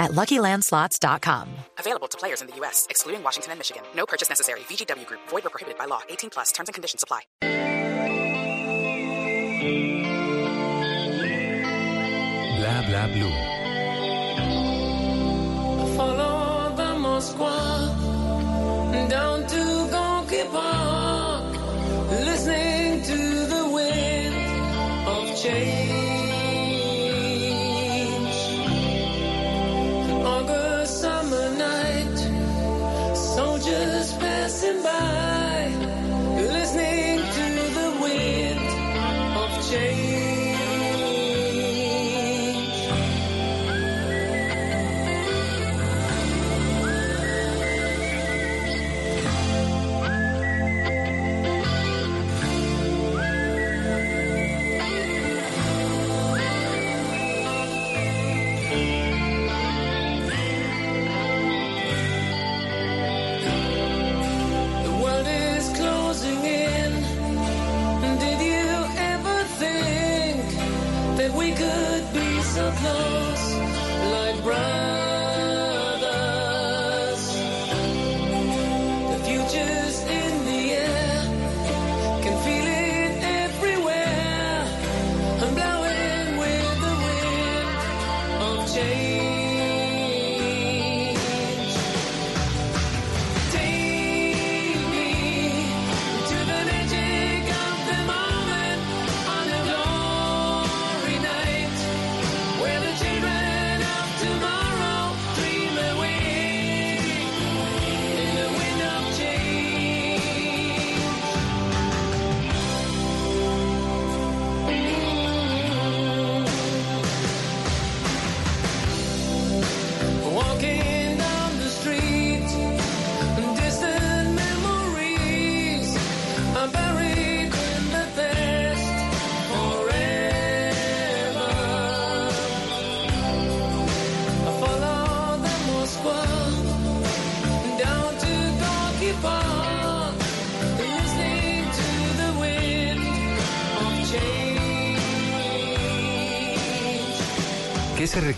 at LuckyLandSlots.com. Available to players in the U.S., excluding Washington and Michigan. No purchase necessary. VGW Group. Void or prohibited by law. 18 plus. Terms and conditions apply. Bla bla blue. Follow the Moskwa down to Gonky Park, listening to the wind of change. Passing by,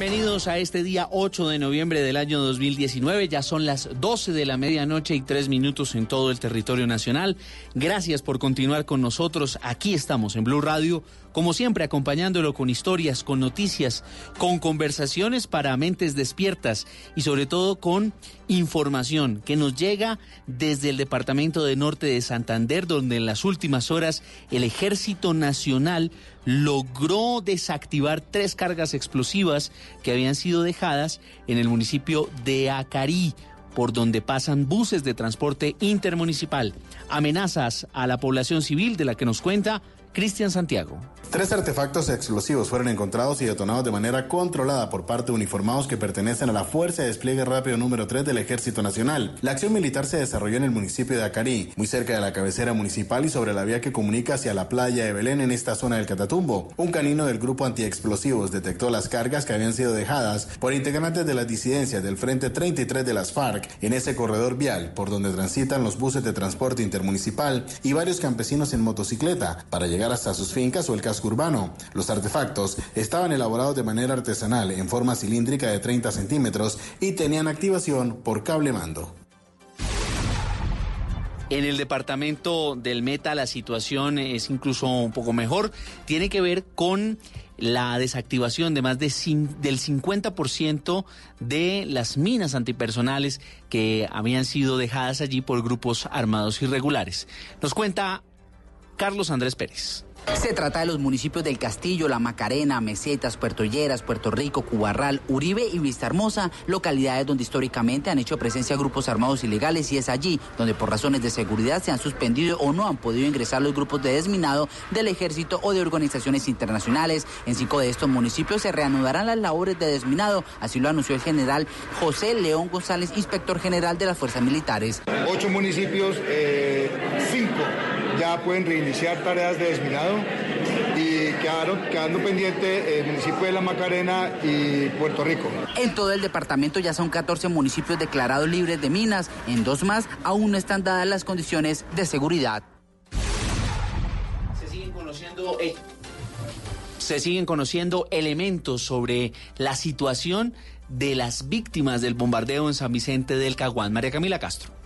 Bienvenidos a este día 8 de noviembre del año 2019. Ya son las 12 de la medianoche y 3 minutos en todo el territorio nacional. Gracias por continuar con nosotros. Aquí estamos en Blue Radio, como siempre acompañándolo con historias, con noticias, con conversaciones para mentes despiertas y sobre todo con información que nos llega desde el departamento de Norte de Santander, donde en las últimas horas el Ejército Nacional logró desactivar tres cargas explosivas que habían sido dejadas en el municipio de Acarí por donde pasan buses de transporte intermunicipal. Amenazas a la población civil de la que nos cuenta Cristian Santiago. Tres artefactos explosivos fueron encontrados y detonados de manera controlada por parte de uniformados que pertenecen a la Fuerza de Despliegue Rápido número 3 del Ejército Nacional. La acción militar se desarrolló en el municipio de Acarí, muy cerca de la cabecera municipal y sobre la vía que comunica hacia la playa de Belén en esta zona del Catatumbo. Un canino del grupo antiexplosivos detectó las cargas que habían sido dejadas por integrantes de las disidencias del Frente 33 de las FARC en ese corredor vial por donde transitan los buses de transporte intermunicipal y varios campesinos en motocicleta para llegar hasta sus fincas o el casco urbano. Los artefactos estaban elaborados de manera artesanal en forma cilíndrica de 30 centímetros y tenían activación por cable mando. En el departamento del Meta la situación es incluso un poco mejor. Tiene que ver con la desactivación de más de del 50% de las minas antipersonales que habían sido dejadas allí por grupos armados irregulares. Nos cuenta Carlos Andrés Pérez. Se trata de los municipios del Castillo, La Macarena, Mesetas, Puerto Lleras, Puerto Rico, Cubarral, Uribe y Vista Hermosa, localidades donde históricamente han hecho presencia grupos armados ilegales y es allí donde por razones de seguridad se han suspendido o no han podido ingresar los grupos de desminado del ejército o de organizaciones internacionales. En cinco de estos municipios se reanudarán las labores de desminado, así lo anunció el general José León González, inspector general de las fuerzas militares. Ocho municipios, eh, cinco ya pueden reiniciar tareas de desminado y quedaron, quedando pendiente el municipio de La Macarena y Puerto Rico. En todo el departamento ya son 14 municipios declarados libres de minas. En dos más aún no están dadas las condiciones de seguridad. Se siguen conociendo, eh, se siguen conociendo elementos sobre la situación de las víctimas del bombardeo en San Vicente del Caguán. María Camila Castro.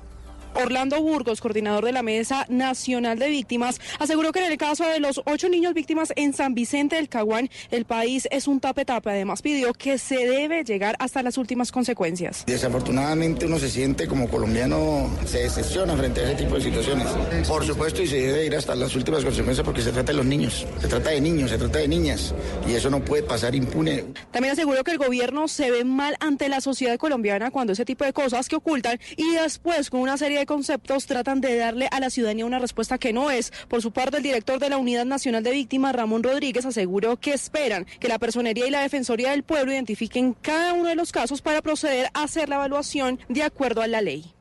Orlando Burgos, coordinador de la Mesa Nacional de Víctimas, aseguró que en el caso de los ocho niños víctimas en San Vicente del Caguán, el país es un tape-tape. Además, pidió que se debe llegar hasta las últimas consecuencias. Desafortunadamente, uno se siente como colombiano, se decepciona frente a ese tipo de situaciones. Por supuesto, y se debe ir hasta las últimas consecuencias porque se trata de los niños, se trata de niños, se trata de niñas, y eso no puede pasar impune. También aseguró que el gobierno se ve mal ante la sociedad colombiana cuando ese tipo de cosas que ocultan y después con una serie de conceptos tratan de darle a la ciudadanía una respuesta que no es. Por su parte, el director de la Unidad Nacional de Víctimas, Ramón Rodríguez, aseguró que esperan que la Personería y la Defensoría del Pueblo identifiquen cada uno de los casos para proceder a hacer la evaluación de acuerdo a la ley.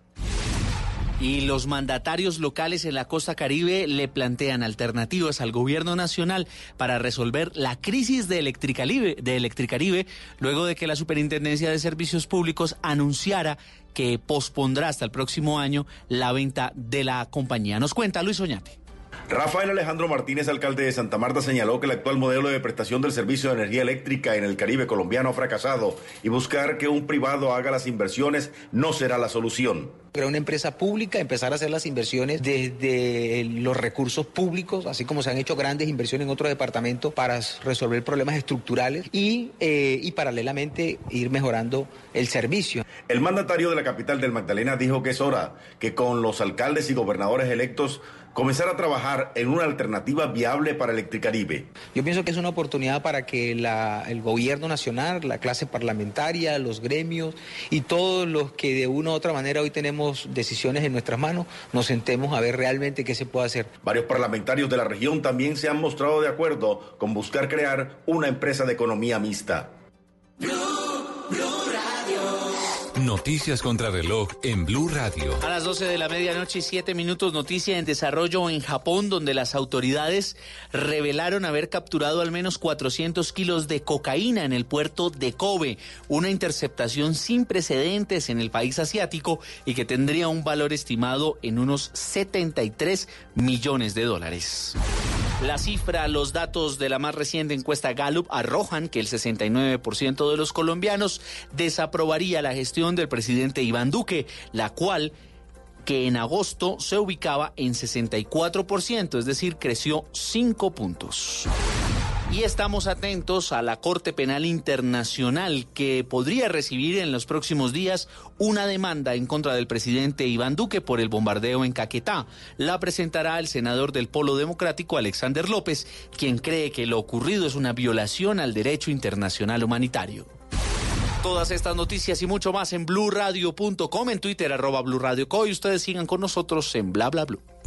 Y los mandatarios locales en la costa caribe le plantean alternativas al gobierno nacional para resolver la crisis de Electricaribe, de Electricaribe luego de que la Superintendencia de Servicios Públicos anunciara que pospondrá hasta el próximo año la venta de la compañía. Nos cuenta Luis Oñate. Rafael Alejandro Martínez, alcalde de Santa Marta, señaló que el actual modelo de prestación del servicio de energía eléctrica en el Caribe colombiano ha fracasado y buscar que un privado haga las inversiones no será la solución. Crear una empresa pública, empezar a hacer las inversiones desde los recursos públicos, así como se han hecho grandes inversiones en otros departamentos para resolver problemas estructurales y, eh, y paralelamente ir mejorando el servicio. El mandatario de la capital del Magdalena dijo que es hora que con los alcaldes y gobernadores electos comenzar a trabajar en una alternativa viable para Electricaribe. Yo pienso que es una oportunidad para que la, el gobierno nacional, la clase parlamentaria, los gremios y todos los que de una u otra manera hoy tenemos decisiones en nuestras manos, nos sentemos a ver realmente qué se puede hacer. Varios parlamentarios de la región también se han mostrado de acuerdo con buscar crear una empresa de economía mixta. Noticias contra reloj en Blue Radio. A las 12 de la medianoche y 7 minutos, noticia en desarrollo en Japón, donde las autoridades revelaron haber capturado al menos 400 kilos de cocaína en el puerto de Kobe, una interceptación sin precedentes en el país asiático y que tendría un valor estimado en unos 73 millones de dólares. La cifra, los datos de la más reciente encuesta Gallup arrojan que el 69% de los colombianos desaprobaría la gestión del presidente Iván Duque, la cual que en agosto se ubicaba en 64%, es decir, creció 5 puntos. Y estamos atentos a la Corte Penal Internacional que podría recibir en los próximos días una demanda en contra del presidente Iván Duque por el bombardeo en Caquetá. La presentará el senador del Polo Democrático Alexander López, quien cree que lo ocurrido es una violación al derecho internacional humanitario. Todas estas noticias y mucho más en blurradio.com, en Twitter arroba blurradioco y ustedes sigan con nosotros en bla bla blue.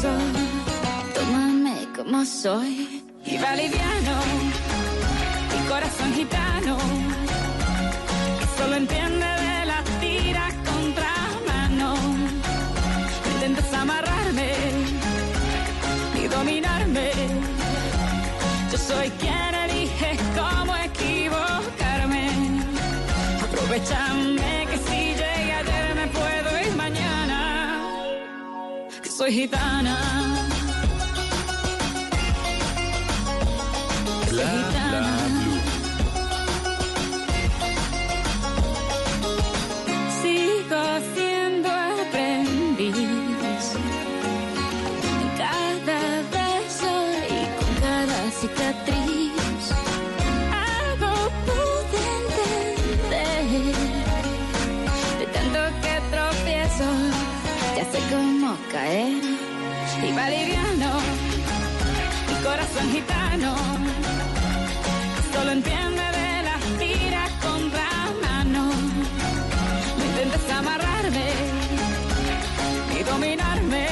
Pienso, tómame como soy. Y va liviano, mi corazón gitano, solo entiende gitana. Gitano. Solo entiende de las tiras contra mano. No intentes amarrarme y dominarme.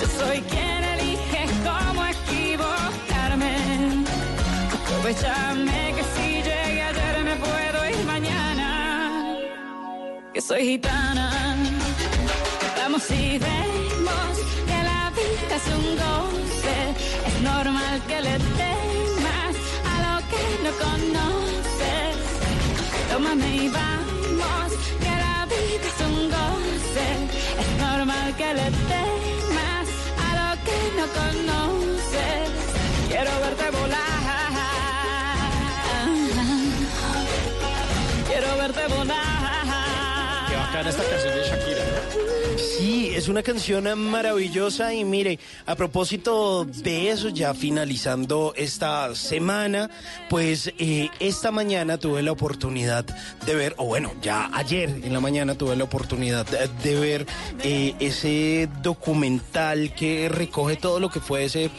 Yo soy quien elige cómo equivocarme. Aprovechame que si llegué ayer me puedo ir mañana. Que soy gitana. Vamos y vemos es un goce. Es normal que le temas a lo que no conoces. Tómame y vamos, que la vida es un goce. Es normal que le temas a lo que no conoces. Quiero verte volar. Quiero verte volar. Qué bacana esta canción de Shakira. Sí, es una canción maravillosa y mire, a propósito de eso, ya finalizando esta semana, pues eh, esta mañana tuve la oportunidad de ver, o bueno, ya ayer en la mañana tuve la oportunidad de, ver eh, ese documental que recoge todo lo que fue ese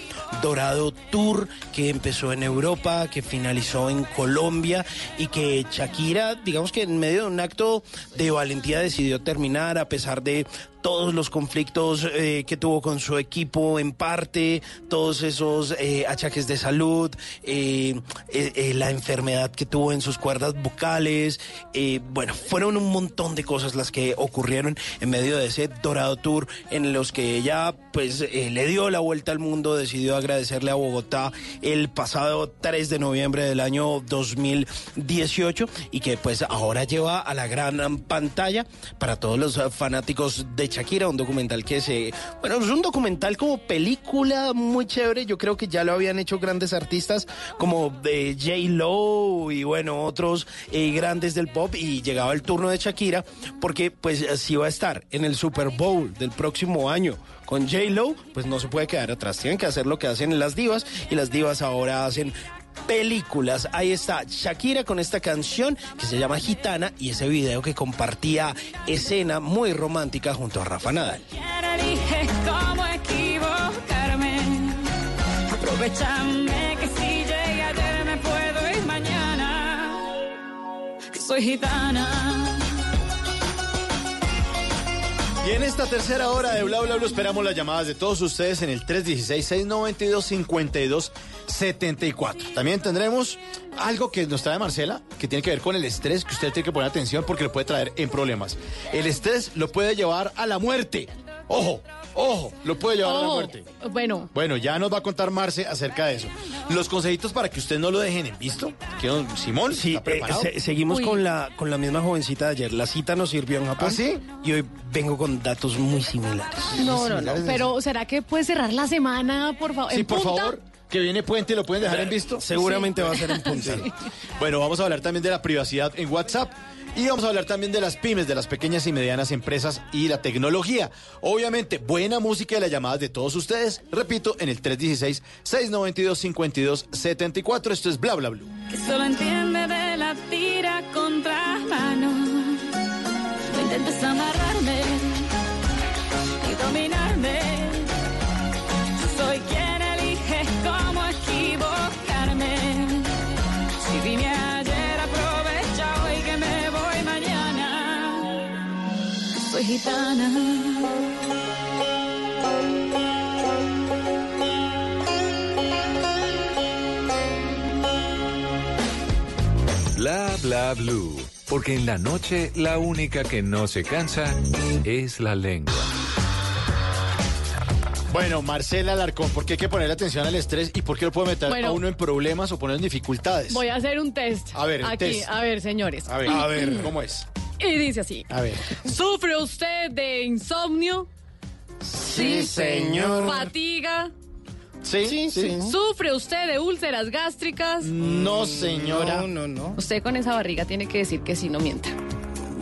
Dorado Tour que empezó en Europa, que finalizó en Colombia y que Shakira, digamos que en medio de un acto de valentía decidió terminar a pesar de todos los conflictos eh, que tuvo con su equipo en parte, todos esos eh, achaques de salud, eh, eh, eh, la enfermedad que tuvo en sus cuerdas vocales, eh, bueno, fueron un montón de cosas las que ocurrieron en medio de ese Dorado Tour en los que ella pues le dio la vuelta al mundo, decidió agradecerle a Bogotá el pasado 3 de noviembre del año 2018 y que pues ahora lleva a la gran pantalla para todos los eh, de Shakira, un documental que se, bueno, es un documental como película muy chévere, yo creo que ya lo habían hecho grandes artistas como de J. Lo y bueno, otros eh, grandes del pop y llegaba el turno de Shakira porque pues si va a estar en el Super Bowl del próximo año con J. Lo, pues no se puede quedar atrás, tienen que hacer lo que hacen las divas y las divas ahora hacen películas. Ahí está Shakira con esta canción que se llama Gitana y ese video que compartía escena muy romántica junto a Rafa Nadal. Aprovechame que si ayer me puedo ir mañana. Soy gitana. Y en esta tercera hora de Bla Bla Bla esperamos las llamadas de todos ustedes en el 316-692-5274. También tendremos algo que nos trae Marcela, que tiene que ver con el estrés, que usted tiene que poner atención porque lo puede traer en problemas. El estrés lo puede llevar a la muerte. Ojo, ojo, lo puede llevar a la muerte. Bueno, Bueno, ya nos va a contar Marce acerca de eso. Los consejitos para que usted no lo dejen en visto. Que don Simón, Sí, ¿está preparado? eh, se- seguimos Uy. con la, con la misma jovencita de ayer. La cita nos sirvió en Japón. ¿Ah, sí? Y hoy vengo con datos muy similares. no, no, no. similares Pero ¿será que puede cerrar la semana, por favor? Sí, ¿En por punta? favor, que viene puente y lo pueden dejar en visto. Seguramente va a ser en punta. Bueno, vamos a hablar también de la privacidad en WhatsApp y vamos a hablar también de las pymes, de las pequeñas y medianas empresas y la tecnología. Obviamente, buena música y las llamadas de todos ustedes. Repito, en el 316-692-5274. Esto es Bla Bla Blue. Que solo entiende de la tira contra mano. No intentes amarrarme gitana. Bla bla blue. Porque en la noche la única que no se cansa es la lengua. Bueno, Marcela Alarcón, ¿por qué hay que poner atención al estrés y por qué lo puede meter Bueno. a uno en problemas o poner en dificultades? Voy a hacer un test. A ver, Aquí, test. a ver, señores. A ver, a ver, ¿cómo es? Y dice así. A ver. ¿Sufre usted de insomnio? Sí, señor. ¿Fatiga? ¿Sí? Sí, sí. ¿Sufre usted de úlceras gástricas? No, señora. No, no, no. Usted con esa barriga tiene que decir que sí, no mienta.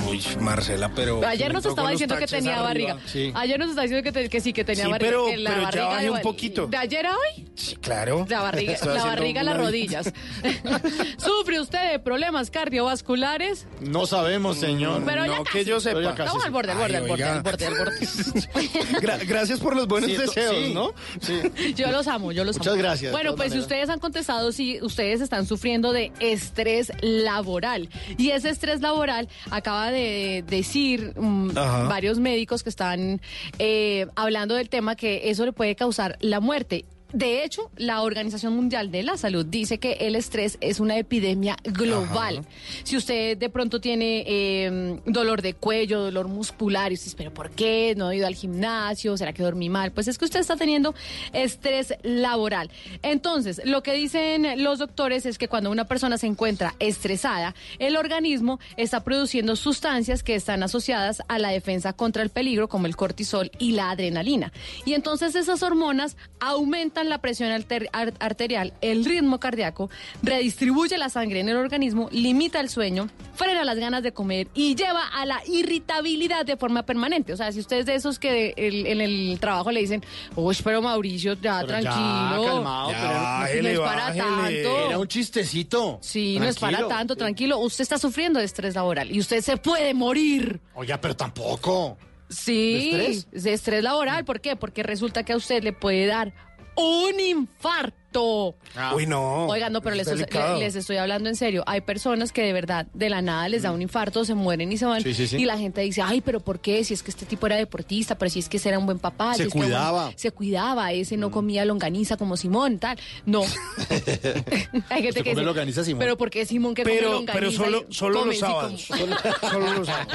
Uy, Marcela, pero... Ayer nos estaba diciendo que tenía arriba. barriga. Sí. Ayer nos estaba diciendo que, te- que sí, que tenía Sí, barriga. pero- que la pero ya bajé de- un poquito. ¿De ayer a hoy? Sí, claro. La barriga, Estoy la barriga las rodillas. ¿Sufre usted de problemas cardiovasculares? No sabemos, señor. Pero ya no casi. que yo Pero ya sepa. casi. Estamos al borde, al borde, Ay, al borde, al borde, al borde. Gra- gracias por los buenos Sí, deseos, sí. ¿no? Sí. Yo los amo, yo los Muchas amo. gracias, de Bueno, pues si ustedes han contestado, si ustedes están sufriendo de estrés laboral. Y ese estrés laboral acaba de decir mm, varios médicos que están eh, hablando del tema que eso le puede causar la muerte. De hecho, la Organización Mundial de la Salud dice que el estrés es una epidemia global. Si usted de pronto tiene eh, dolor de cuello, dolor muscular, y usted dice, pero ¿por qué? ¿No he ido al gimnasio? ¿Será que dormí mal? Pues es que usted está teniendo estrés laboral. Entonces, lo que dicen los doctores es que cuando una persona se encuentra estresada, el organismo está produciendo sustancias que están asociadas a la defensa contra el peligro, como el cortisol y la adrenalina. Y entonces esas hormonas aumentan la presión arterial, el ritmo cardíaco, redistribuye la sangre en el organismo, limita el sueño, frena las ganas de comer y lleva a la irritabilidad de forma permanente. O sea, si usted es de esos que el- en el trabajo le dicen, uy, pero Mauricio, ya Pero ya, tranquilo. calmado, Ya, pero- bájele, no es para bájele. tanto. Era un chistecito. Sí, no es para tanto, tranquilo. Usted está sufriendo de estrés laboral y usted se puede morir. Oiga, pero tampoco. Sí, ¿De estrés? de estrés laboral. ¿Por qué? Porque resulta que a usted le puede dar un infarto. Uy, no. Oigan, no, pero es les, les estoy hablando en serio. Hay personas que de verdad, de la nada, les da un infarto, se mueren y se van. Sí, sí, sí. Y la gente dice, ay, pero ¿por qué? Si es que este tipo era deportista, pero si es que ese era un buen papá. Se si es que era un- cuidaba. Mm. se cuidaba, ese no comía longaniza como Simón, tal. No. Hay gente ¿Usted que come longaniza, Simón? Pero ¿por qué Simón que come Pero, longaniza? pero solo, solo come, los sábados. Solo, solo los sábados.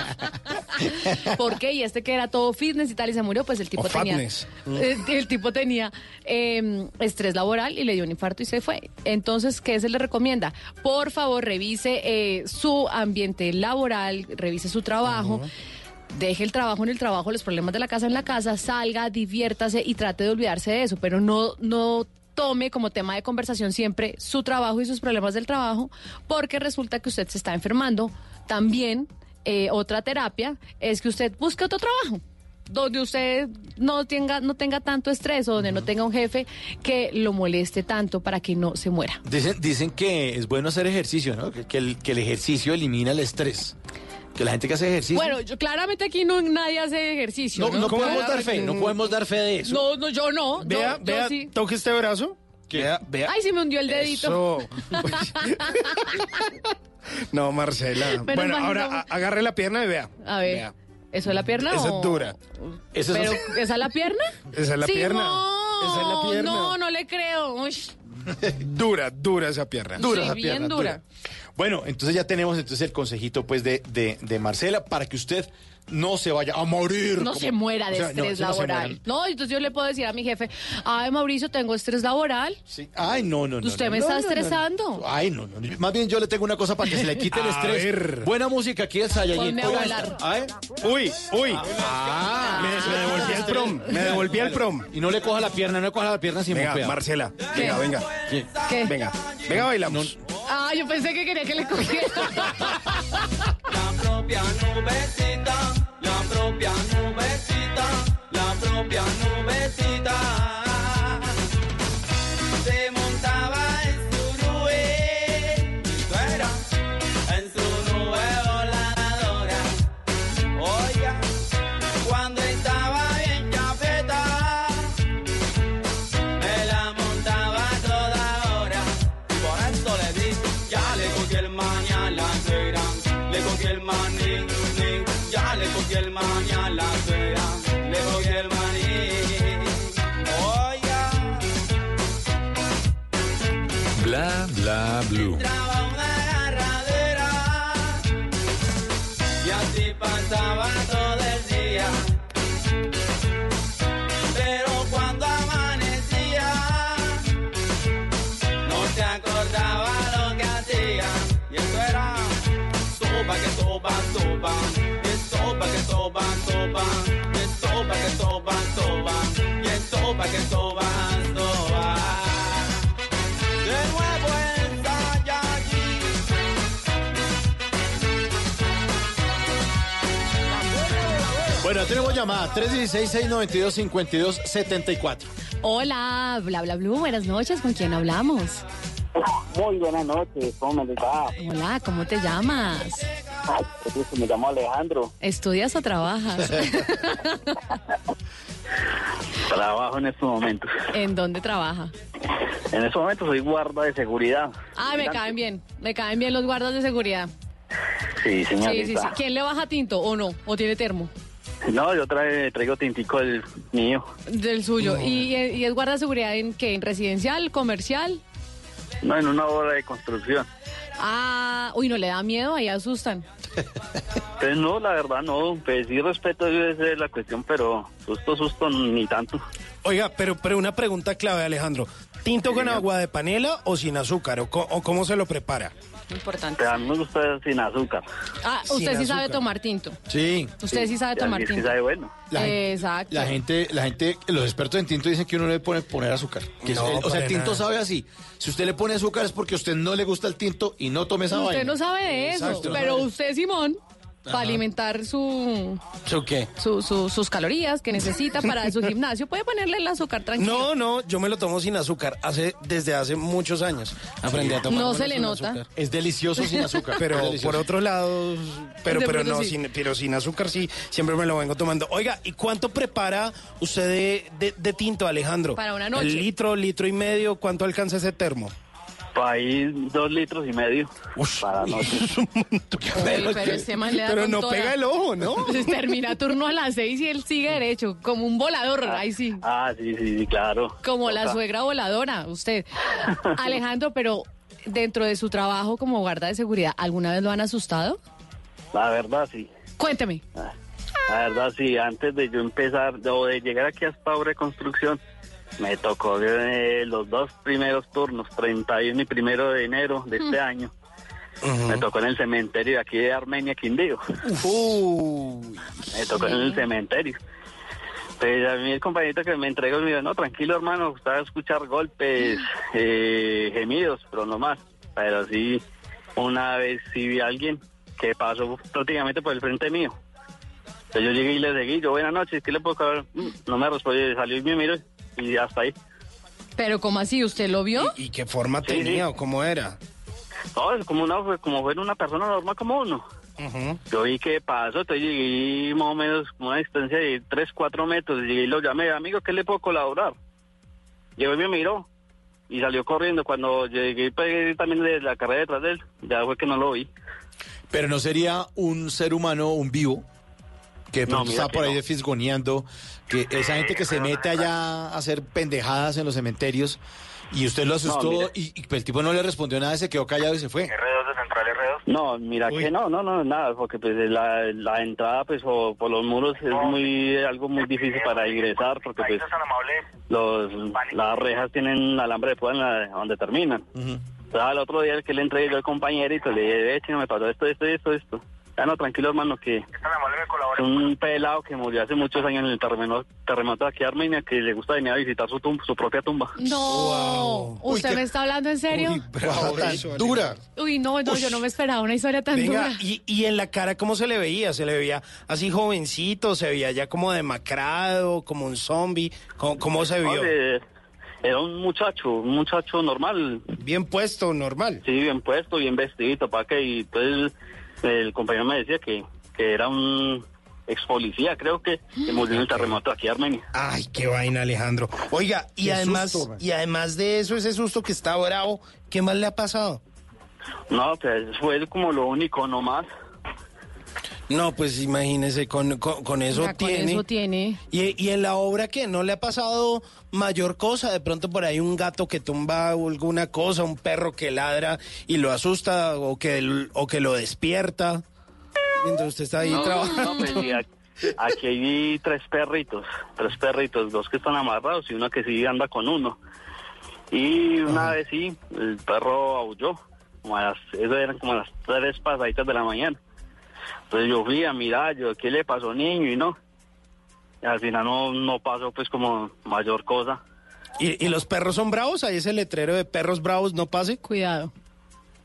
¿Por qué? Y este que era todo fitness y tal y se murió, pues el tipo O tenía. fatness. El, tipo tenía eh, estrés laboral y le dio un infarto y se fue. Entonces, ¿qué se le recomienda? Por favor, revise eh, su ambiente laboral, revise su trabajo. Deje el trabajo en el trabajo, los problemas de la casa en la casa, salga, diviértase y trate de olvidarse de eso, pero no, no tome como tema de conversación siempre su trabajo y sus problemas del trabajo, porque resulta que usted se está enfermando. También, eh, otra terapia es que usted busque otro trabajo. Donde usted no tenga, no tenga tanto estrés o donde no tenga un jefe que lo moleste tanto para que no se muera. Dicen, dicen que es bueno hacer ejercicio, ¿no? Que, que el, que el ejercicio elimina el estrés. Que la gente que hace ejercicio. Bueno, yo, claramente aquí no nadie hace ejercicio. no, No, no podemos dar fe, no podemos dar fe de eso. no, no, yo no. Yo- Vea, yo vea, sí. toque este brazo. Vea, vea. Ay, se me hundió el dedito. Eso. no, Marcela. Bueno, ahora agarre la pierna y vea. A ver. Vea. ¿Eso es la pierna Esa o...? es dura. Esa es- ¿Pero esa es la pierna? Esa es la pierna. Esa es la pierna. No, no le creo. Uy, Dura, dura esa pierna. Dura sí, esa bien pierna, dura. Bueno, entonces ya tenemos entonces el consejito pues de, de, de Marcela para que usted no se vaya a morir. No como- se muera de o sea, no, estrés no laboral. No, entonces yo le puedo decir a mi jefe, ay, Mauricio, tengo estrés laboral. Sí. Ay, no, no, no. Usted no, me no, está no, no, no. estresando. Ay, no, no. Más bien yo le tengo una cosa para que se le quite el estrés. ver. Buena música aquí el volar. esta. Ay. Uy, uy. Ah, me, me devolví al prom. Me devolví al prom. Y no le coja la pierna, no le coja la pierna sin Venga. Marcela. ¿Qué? Venga, venga. ¿Qué? Venga. Venga, bailamos. Ah, yo pensé que quería que le cogiera. La propia nubecita, bla tenemos llamada 316-692-5274. Hola, bla, bla, blue. Buenas noches. ¿Con quién hablamos? Muy buenas noches, ¿cómo me va? Hola, ¿cómo te llamas? Ay, me llamo Alejandro. ¿Estudias o trabajas? Trabajo en estos momentos. ¿En dónde trabaja? En estos momentos soy guarda de seguridad. Ah, me caen bien. Me caen bien los guardas de seguridad. Sí, Sí, señorita. sí, sí. ¿Quién le baja tinto o no? ¿O tiene termo? No, yo trae, traigo tintico el mío. Del suyo. ¿Y, y es guarda seguridad en qué? ¿En residencial, comercial? No, en una obra de construcción. Ah, uy, ¿no le da miedo? Ahí asustan. Pues no, la verdad no. Pues sí respeto esa es la cuestión, pero susto, susto, ni tanto. Oiga, pero, pero una pregunta clave, Alejandro. ¿Tinto con agua de panela o sin azúcar? ¿O, co- o cómo se lo prepara? Importante. Pues a mí me gusta sin azúcar. Ah, Sin usted sí sabe azúcar. tomar tinto. Sí. Usted sí sabe Y a mí tomar sí tinto. sabe bueno. La gente- Exacto. La gente, la gente, los expertos en tinto dicen que uno no le pone poner azúcar. Que es- No, el- o sea, para el tinto nada. sabe así. Si usted le pone azúcar es porque a usted no le gusta el tinto y no tome esa Usted vaina. no sabe de eso, Exacto. pero usted, Simón, para alimentar su, ¿Eso qué? su- su- sus calorías que necesita para su gimnasio, puede ponerle el azúcar tranquilo. No, no, yo me lo tomo sin azúcar. Hace, desde hace muchos años aprendí a tomar. No se le nota. Es delicioso sin azúcar. Pero por otro lado, pero, pero no, sí. sin, pero sin azúcar sí, siempre me lo vengo tomando. Oiga, ¿y cuánto prepara usted de, de- de tinto, Alejandro? Para una noche. ¿El litro, litro y medio? ¿Cuánto alcanza ese termo? Ahí dos litros y medio. para noche. Pero ese man le da Pero con no toda. pega el ojo, ¿no? Termina turno a las seis y él sigue derecho, como un volador, ahí sí. Ah, sí, sí, sí, claro. Como la suegra voladora, usted. Alejandro, pero dentro de su trabajo como guarda de seguridad, ¿alguna vez lo han asustado? La verdad, sí. Cuénteme. La verdad, sí, antes de yo empezar, o de llegar aquí a esta obra de construcción, me tocó eh, los dos primeros turnos, 31 y primero de enero de este año. Me tocó en el cementerio de aquí de Armenia, Quindío. me tocó en el cementerio. Pues a mí el compañero que me entregó me dijo, no, tranquilo hermano, usted va a escuchar golpes, eh, gemidos, pero no más. Pero sí, una vez sí vi a alguien que pasó prácticamente por el frente mío. Entonces yo llegué y le seguí, yo buenas noches, ¿qué le puedo cobrar? Mm, No me respondió, salió y me miró y hasta ahí. Pero ¿cómo así? ¿Usted lo vio? ¿Y qué forma Sí, tenía sí. o cómo era? No, es como una, fue- como fuera una persona normal como uno. Yo vi que pasó, entonces llegué más o menos como una distancia de 3, 4 metros, llegué y lo llamé, amigo, ¿qué le puedo colaborar? Llegó y me miró y salió corriendo. Cuando llegué pegué también de la carrera detrás de él, ya fue que no lo vi. Pero no sería un ser humano, un vivo, que No, está que por ahí no. de fisgoneando, que esa gente que se mete allá a hacer pendejadas en los cementerios y usted lo asustó y, y el tipo no le respondió nada, se quedó callado y se fue. R2 de Central R2. No, mira que no, no, no, nada, porque pues la, la entrada pues o por los muros es muy algo muy difícil para ingresar porque pues los las rejas tienen alambre de púa en la, donde terminan. Entonces, al otro día el que le entregué yo al compañerito le dije, "Ve, chino, me pasó esto, esto, esto, esto. Ya no, tranquilo hermano, que es un pelado que murió hace muchos años en el terremoto, terremoto de aquí de Armenia que le gusta venir a visitar su, tum- su propia tumba. No. ¿Usted me está hablando en serio? Bravo, eso, dura. Uy, no, no, yo no me esperaba una historia tan Venga, dura. y, y en la cara, ¿cómo se le veía? ¿Se le veía así jovencito? ¿Se veía ya como demacrado, como un zombie? ¿Cómo, cómo se vio? Oye, era un muchacho, un muchacho normal. Bien puesto, normal. Sí, bien puesto, bien vestido, para que y entonces el compañero me decía que, que era un ex policía, creo que, que murió en el terremoto aquí en Armenia. Ay, qué vaina, Alejandro. Oiga, y Qué además, susto, y además de eso, ese susto que está bravo, ¿qué más le ha pasado? No, pues fue como lo único nomás. No, pues imagínese, con, con, con eso Ya, con tiene. eso tiene. Y, y en la obra que no le ha pasado mayor cosa, de pronto por ahí un gato que tumba alguna cosa, un perro que ladra y lo asusta o que, o que lo despierta mientras usted está ahí No, trabajando. no, pues, aquí, aquí hay tres perritos, tres perritos, dos que están amarrados y uno que sí anda con uno. Y una vez sí, el perro aulló, como a las, eso eran como a las tres pasaditas de la mañana. Entonces yo fui a mirar, yo, ¿qué le pasó niño? Y no. Y al final no, no pasó pues como mayor cosa. ¿Y, y los perros son bravos? Ahí ese letrero de perros bravos, no pase. Cuidado.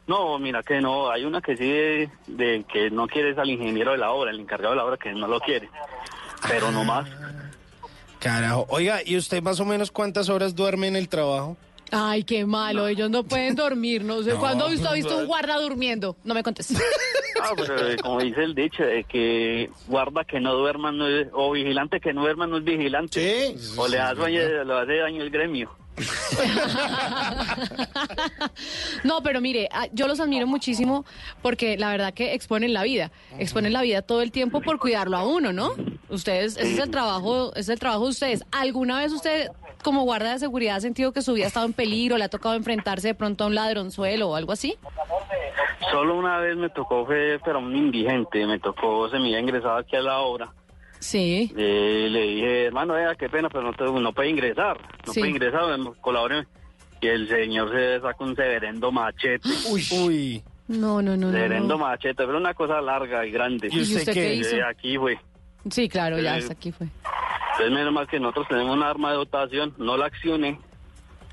No, mira que no, hay una que sí de, de que no quiere es al ingeniero de la obra, el encargado de la obra que no lo quiere. Pero no más. Carajo. Oiga, ¿y usted más o menos cuántas horas duerme en el trabajo? Ay, qué malo, ellos no pueden dormir, no sé. No, ¿Cuándo usted ha pues, visto un guarda durmiendo? No me contestes. Ah, pero eh, como dice el dicho, de que guarda que no duerma no es- o vigilante que no duerma no es vigilante. o le, hace daño, le hace daño el gremio. No, pero mire, ah, yo los admiro muchísimo porque la verdad que exponen la vida, exponen la vida todo el tiempo por cuidarlo a uno, ¿no? Ustedes, ese es el trabajo, ese es el trabajo de ustedes. ¿Alguna vez usted, como guarda de seguridad, ha sentido que su vida ha estado en peligro, le ha tocado enfrentarse de pronto a un ladronzuelo o algo así? Solo una vez me tocó, fue, pero un indigente, me tocó, se me había ingresado aquí a la obra. Sí. Eh, le dije, hermano, vea, qué pena, pero no, te- no puede ingresar, no Sí. puede ingresar, colabore. Y el señor se saca un severendo machete. Uy. Uy. No, no, no, Severendo no. machete, pero una cosa larga y grande. ¿Y usted ¿Y usted qué qué hizo? Eh, aquí fue. Sí, claro, ya hasta aquí fue. Entonces, menos mal que nosotros tenemos una arma de dotación, no la accioné.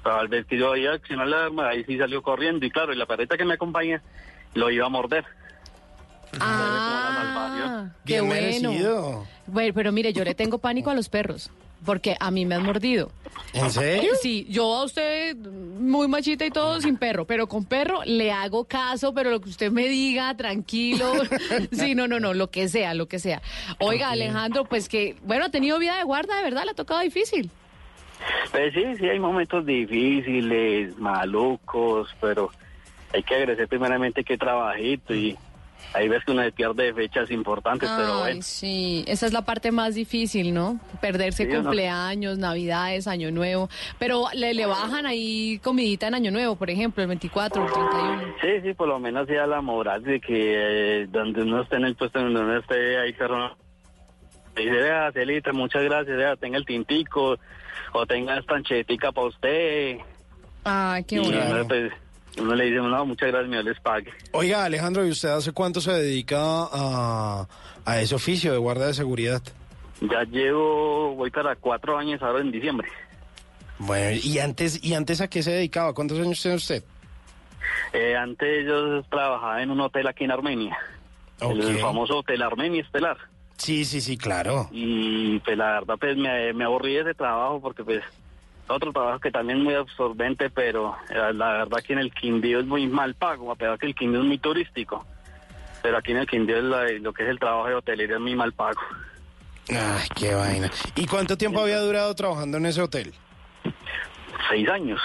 Pero al ver que yo iba a accionar la arma, ahí sí salió corriendo. Y claro, y la perrita que me acompaña lo iba a morder. Ah, qué Bien bueno. merecido. Bueno, pero mire, yo le tengo pánico a los perros. Porque a mí me han mordido. ¿En serio? Sí, yo a usted muy machita y todo sin perro, pero con perro le hago caso, pero lo que usted me diga, tranquilo. Sí, no, no, no, lo que sea, lo que sea. Oiga, Alejandro, pues que, bueno, ha tenido vida de guarda, de verdad, le ha tocado difícil. Pues sí, sí, hay momentos difíciles, malucos, pero hay que agradecer primeramente que trabajito y ahí ves que uno se pierde fechas importantes, pero bueno. sí, esa es la parte más difícil, ¿no? Perderse Sí, ¿o no? cumpleaños, navidades, año nuevo. Pero le, le bajan ahí comidita en año nuevo, por ejemplo, el 24, el 31. Sí, sí, por lo menos ya la moral de que eh, donde uno esté en el puesto, donde uno esté, personas que dice, vea, Celita, muchas gracias, vea, tenga el tintico, o tenga esta anchetica para usted. Ay, qué bueno. Uno, le dice, no, muchas gracias, yo les pague. Oiga, Alejandro, ¿y usted hace cuánto se dedica a, a ese oficio de guarda de seguridad? Ya llevo, voy para cuatro años ahora en diciembre. Bueno, ¿y antes, ¿y antes a qué se dedicaba? ¿Cuántos años tiene usted? Eh, antes yo trabajaba en un hotel aquí en Armenia, el Ok. famoso Hotel Armenia Estelar. Sí, sí, sí, claro. Y pues la verdad pues me, me aburrí de ese trabajo porque pues otro trabajo que también es muy absorbente, pero eh, la verdad que en el Quindío es muy mal pago, a pesar que el Quindío es muy turístico. Pero aquí en el Quindío es la- lo que es el trabajo de hotelería es muy mal pago. Ay, qué vaina. ¿Y cuánto tiempo había durado trabajando en ese hotel? Seis años.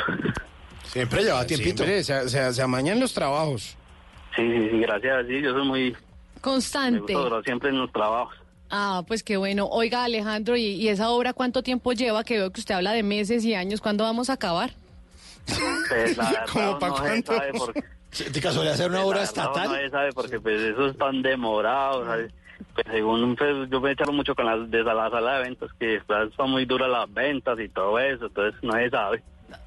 Siempre lleva tiempito. Siempre, se, se- se amañan los trabajos. Sí, sí, sí, gracias. Sí, yo soy muy... Me Constante. gusta durar siempre en los trabajos. Ah, pues qué bueno. Oiga, Alejandro, ¿y, y esa obra cuánto tiempo lleva? Que veo que usted habla de meses y años. ¿Cuándo vamos a acabar? Pues la verdad ¿Cómo pa' no se cuándo? sabe porque... ¿De casualidad hacer una obra La verdad, estatal? Nadie sabe porque pues eso es tan demorado, ¿sabes? Pues según pues, yo me he echado mucho con las de la sala de ventas que pues, son muy duras las ventas y todo eso, entonces nadie sabe.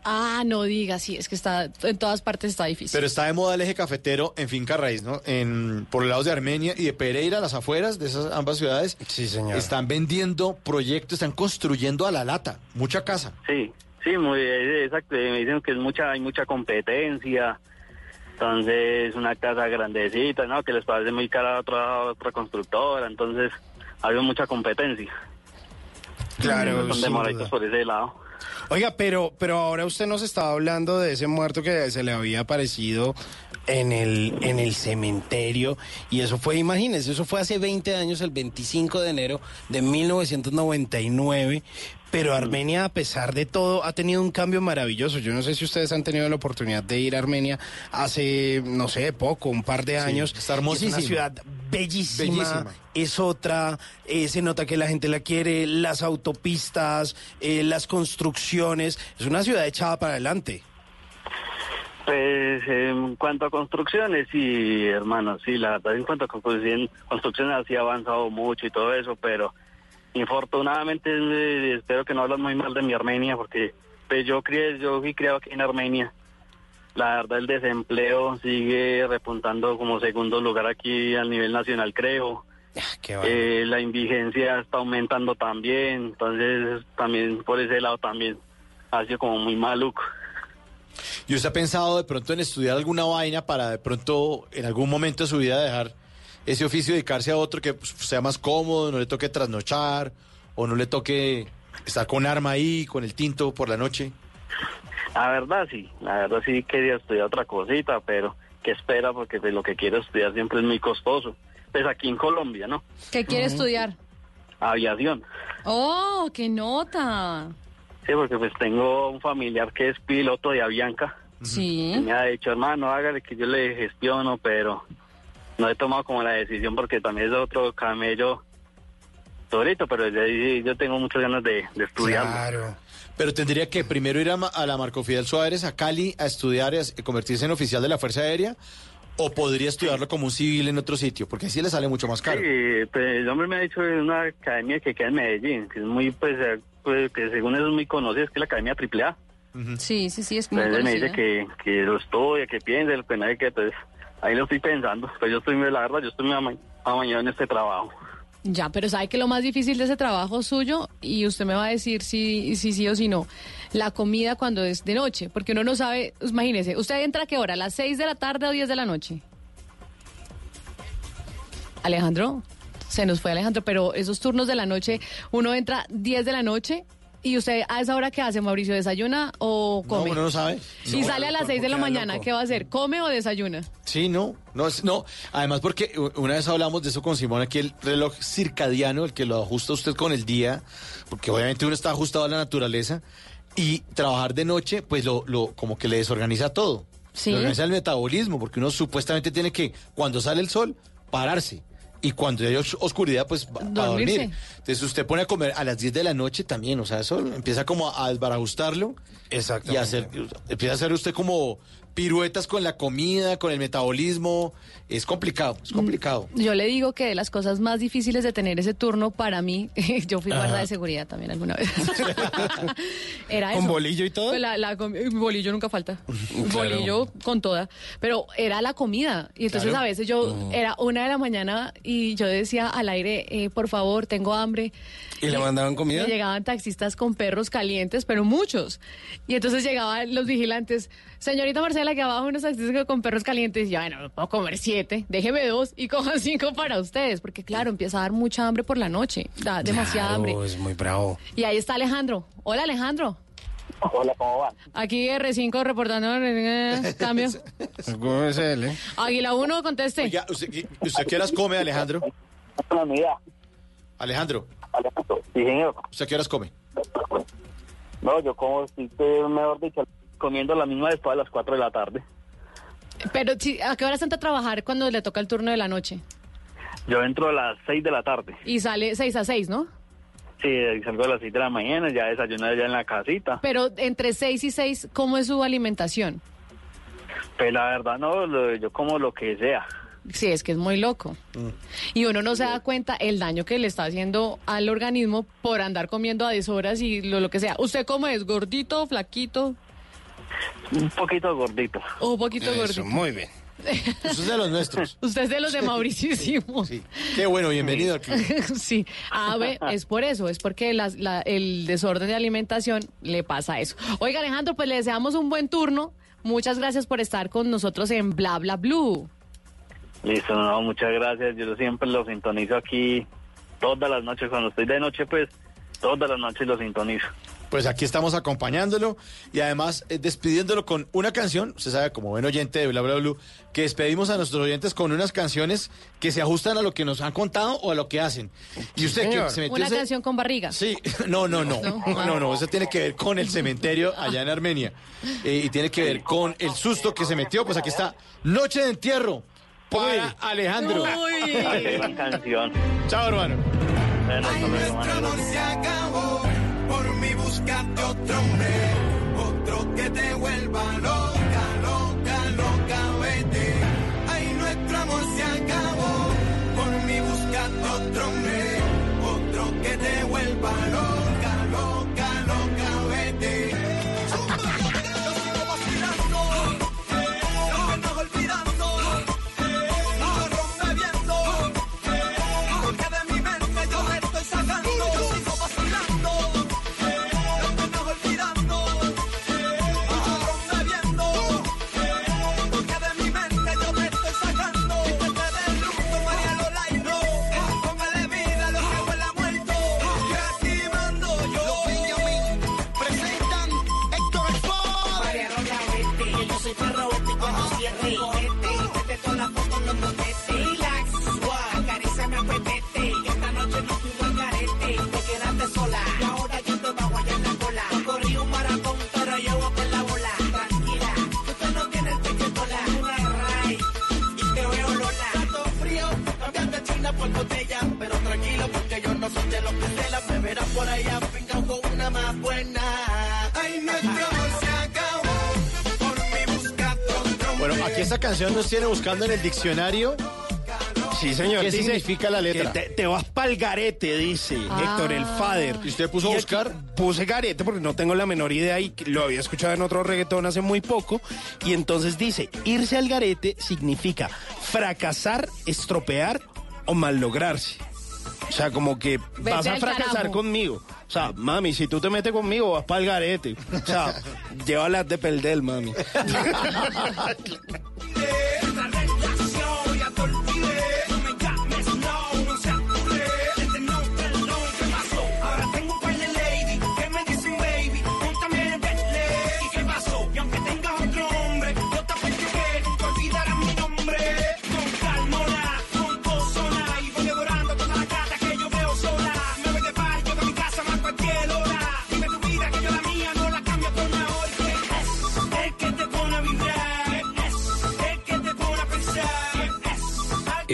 Ah, no diga, sí, es que está en todas partes está difícil. Pero está de moda el eje cafetero en Finca Raíz, ¿no? En, por los lados de Armenia y de Pereira, las afueras de esas ambas ciudades. Sí, señor. Están vendiendo proyectos, están construyendo a la lata, mucha casa. Sí, sí, muy exacto. Me dicen que es mucha, hay mucha competencia. Entonces, una casa grandecita, ¿no? Que les parece muy cara a otra, otra constructora. Entonces, ha habido mucha competencia. Claro, Son demoraditos por ese lado. Oiga, pero, pero ahora usted nos estaba hablando de ese muerto que se le había aparecido en el, en el cementerio. Y eso fue, imagínense, eso fue hace 20 años, el 25 de enero de 1999. Pero Armenia, a pesar de todo, ha tenido un cambio maravilloso. Yo no sé si ustedes han tenido la oportunidad de ir a Armenia hace, no sé, poco, un par de años. está hermosísima. Es una ciudad bellísima, Bellísima. es otra, eh, se nota que la gente la quiere, las autopistas, eh, las construcciones, es una ciudad echada para adelante. Pues en cuanto a construcciones, sí, hermano, sí, la verdad, en cuanto a construcción, construcciones sí ha avanzado mucho y todo eso, pero infortunadamente eh, espero que no hablan muy mal de mi Armenia, porque pues yo crié, yo fui criado aquí en Armenia. La verdad, el desempleo sigue repuntando como segundo lugar aquí a nivel nacional, creo. Eh, la indigencia está aumentando también, entonces también por ese lado también ha sido como muy maluco. ¿Y usted ha pensado de pronto en estudiar alguna vaina para de pronto en algún momento de su vida dejar ese oficio dedicarse a otro que pues, sea más cómodo, no le toque trasnochar o no le toque estar con arma ahí, con el tinto por la noche? La verdad sí, la verdad sí quería estudiar otra cosita, pero ¿qué espera? Porque pues, lo que quiero estudiar siempre es muy costoso. Pues aquí en Colombia, ¿no? ¿Qué quiere estudiar? Aviación. Oh, qué nota. Sí, porque pues tengo un familiar que es piloto de Avianca. Sí. Y me ha dicho, hermano, hágale que yo le gestiono, pero no he tomado como la decisión porque también es otro camello durito, pero yo, yo tengo muchas ganas de, de estudiarlo. Claro. Pero tendría que primero ir a, la Marco Fidel Suárez, a Cali, a estudiar y a convertirse en oficial de la Fuerza Aérea, o podría estudiarlo como un civil en otro sitio, porque así le sale mucho más caro. Sí, pues el hombre me ha dicho de una academia que queda en Medellín, que es muy, pues, eh, pues, que según eso es muy conocida, es que es la Academia AAA. Sí, sí, sí, es muy Entonces me dice que, que lo estudia, que piense, pues nadie que, pues, ahí lo estoy pensando. Pues yo estoy, la verdad, yo estoy muy ama- amañado en este trabajo. Ya, pero sabe que lo más difícil de ese trabajo suyo, y usted me va a decir si, si sí o si no, la comida cuando es de noche, porque uno no sabe, pues, imagínese, ¿usted entra a qué hora? ¿A las 6 de la tarde o 10 de la noche? Alejandro, se nos fue Alejandro, pero esos turnos de la noche, uno entra 10 de la noche y usted a esa hora qué hace, Mauricio, ¿desayuna o No, come? uno no sabe. Si No, sale a las 6 de la mañana, loco. ¿qué va a hacer? ¿Come o desayuna? Sí, no, no, es- no. Además, porque una vez hablamos de eso con Simón, aquí el reloj circadiano, el que lo ajusta usted con el día, porque obviamente uno está ajustado a la naturaleza, y trabajar de noche, pues lo, lo como que le desorganiza todo. Sí. Le organiza el metabolismo, porque uno supuestamente tiene que, cuando sale el sol, pararse. Y cuando hay os- oscuridad, pues va- a dormir. Entonces usted pone a comer a las 10 de la noche también, o sea, eso empieza como a desbarajustarlo. Y a hacer, empieza a hacer usted como piruetas con la comida, con el metabolismo. Es complicado, es complicado. Yo le digo que de las cosas más difíciles de tener ese turno para mí, yo fui guarda Ajá. de seguridad también alguna vez. era ¿Con eso. bolillo y todo? Pues la- la comi- bolillo nunca falta. Claro. Bolillo con toda. Pero era la comida. Y entonces Claro. a veces yo, Mm. era una de la mañana y yo decía al aire, eh, por favor, tengo hambre. ¿Y le mandaban comida? Llegaban taxistas con perros calientes, pero muchos. Y entonces llegaban los vigilantes, Señorita Marcela, que abajo unos accesos con perros calientes. Ya, bueno, puedo comer siete, déjeme dos y cojan cinco para ustedes. Porque, claro, empieza a dar mucha hambre por la noche. Da demasiada hambre. Claro, es muy bravo. Y ahí está Alejandro. Hola, Alejandro. Hola, ¿cómo va? Aquí R5 reportando eh, cambio. ¿Cómo es él, eh? Águila 1, conteste. Oiga, ¿usted, usted qué horas come, Alejandro? Alejandro, Alejandro, sí, señor. ¿usted qué horas come? No, yo como estoy, mejor dicho, comiendo la misma después de las 4 de la tarde. Pero, si- ¿a qué hora entra a trabajar cuando le toca el turno de la noche? Yo entro a las 6 de la tarde. Y sale 6 a 6, ¿no? Sí, salgo a las 6 de la mañana, ya desayuno allá en la casita. Pero entre 6 y 6, ¿cómo es su alimentación? Pero la verdad, no, lo- yo como lo que sea. Sí, es que es muy loco. Y uno no se da cuenta el daño que le está haciendo al organismo por andar comiendo a deshoras y lo, lo que sea. ¿Usted cómo es? ¿Gordito, flaquito? Un poquito gordito. O un poquito gordito. muy bien. Usted es de los nuestros. Usted es de los de Mauricísimo. Sí. Qué bueno, bienvenido al club. sí, a ver, es por eso, es porque la- el desorden de alimentación le pasa eso. Oiga, Alejandro, pues le deseamos un buen turno. Muchas gracias por estar con nosotros en Bla Bla Blue. Listo, no, muchas gracias. Yo siempre lo sintonizo aquí todas las noches. Cuando estoy de noche, pues todas las noches lo sintonizo. Pues aquí estamos acompañándolo y además eh, despidiéndolo con una canción. Usted sabe, como buen oyente de Bla Bla Blue, que despedimos a nuestros oyentes con unas canciones que se ajustan a lo que nos han contado o a lo que hacen. Y usted que señor. se metió Una ese- canción con barriga. Sí, no, no, no, No. no, no, eso tiene que ver con el cementerio allá en Armenia Eh, y tiene que ver con el susto que se metió. Pues aquí está Noche de Entierro para Alejandro. Esa canción. Chao, hermano. Bueno, hasta luego, Manuel. se acabó. Por mí buscarte otro hombre, otro que te vuelva loca, loca, loca, vete. Ay, nuestro amor se acabó. Por mí buscarte otro hombre, otro que te vuelva loca, canción nos tiene buscando en el diccionario. Sí, señor. ¿Qué dice significa la letra? que te, te vas pa'l garete, dice Ah. Héctor, el fader. ¿Y usted puso a Y buscar? Puse garete porque no tengo la menor idea y lo había escuchado en otro reggaetón hace muy poco. Y entonces dice, irse al garete significa fracasar, estropear o mallograrse. O sea, como que vas a fracasar carajo. conmigo. O sea, mami, si tú te metes conmigo, vas para el garete. O sea, llévalas de perder, mami.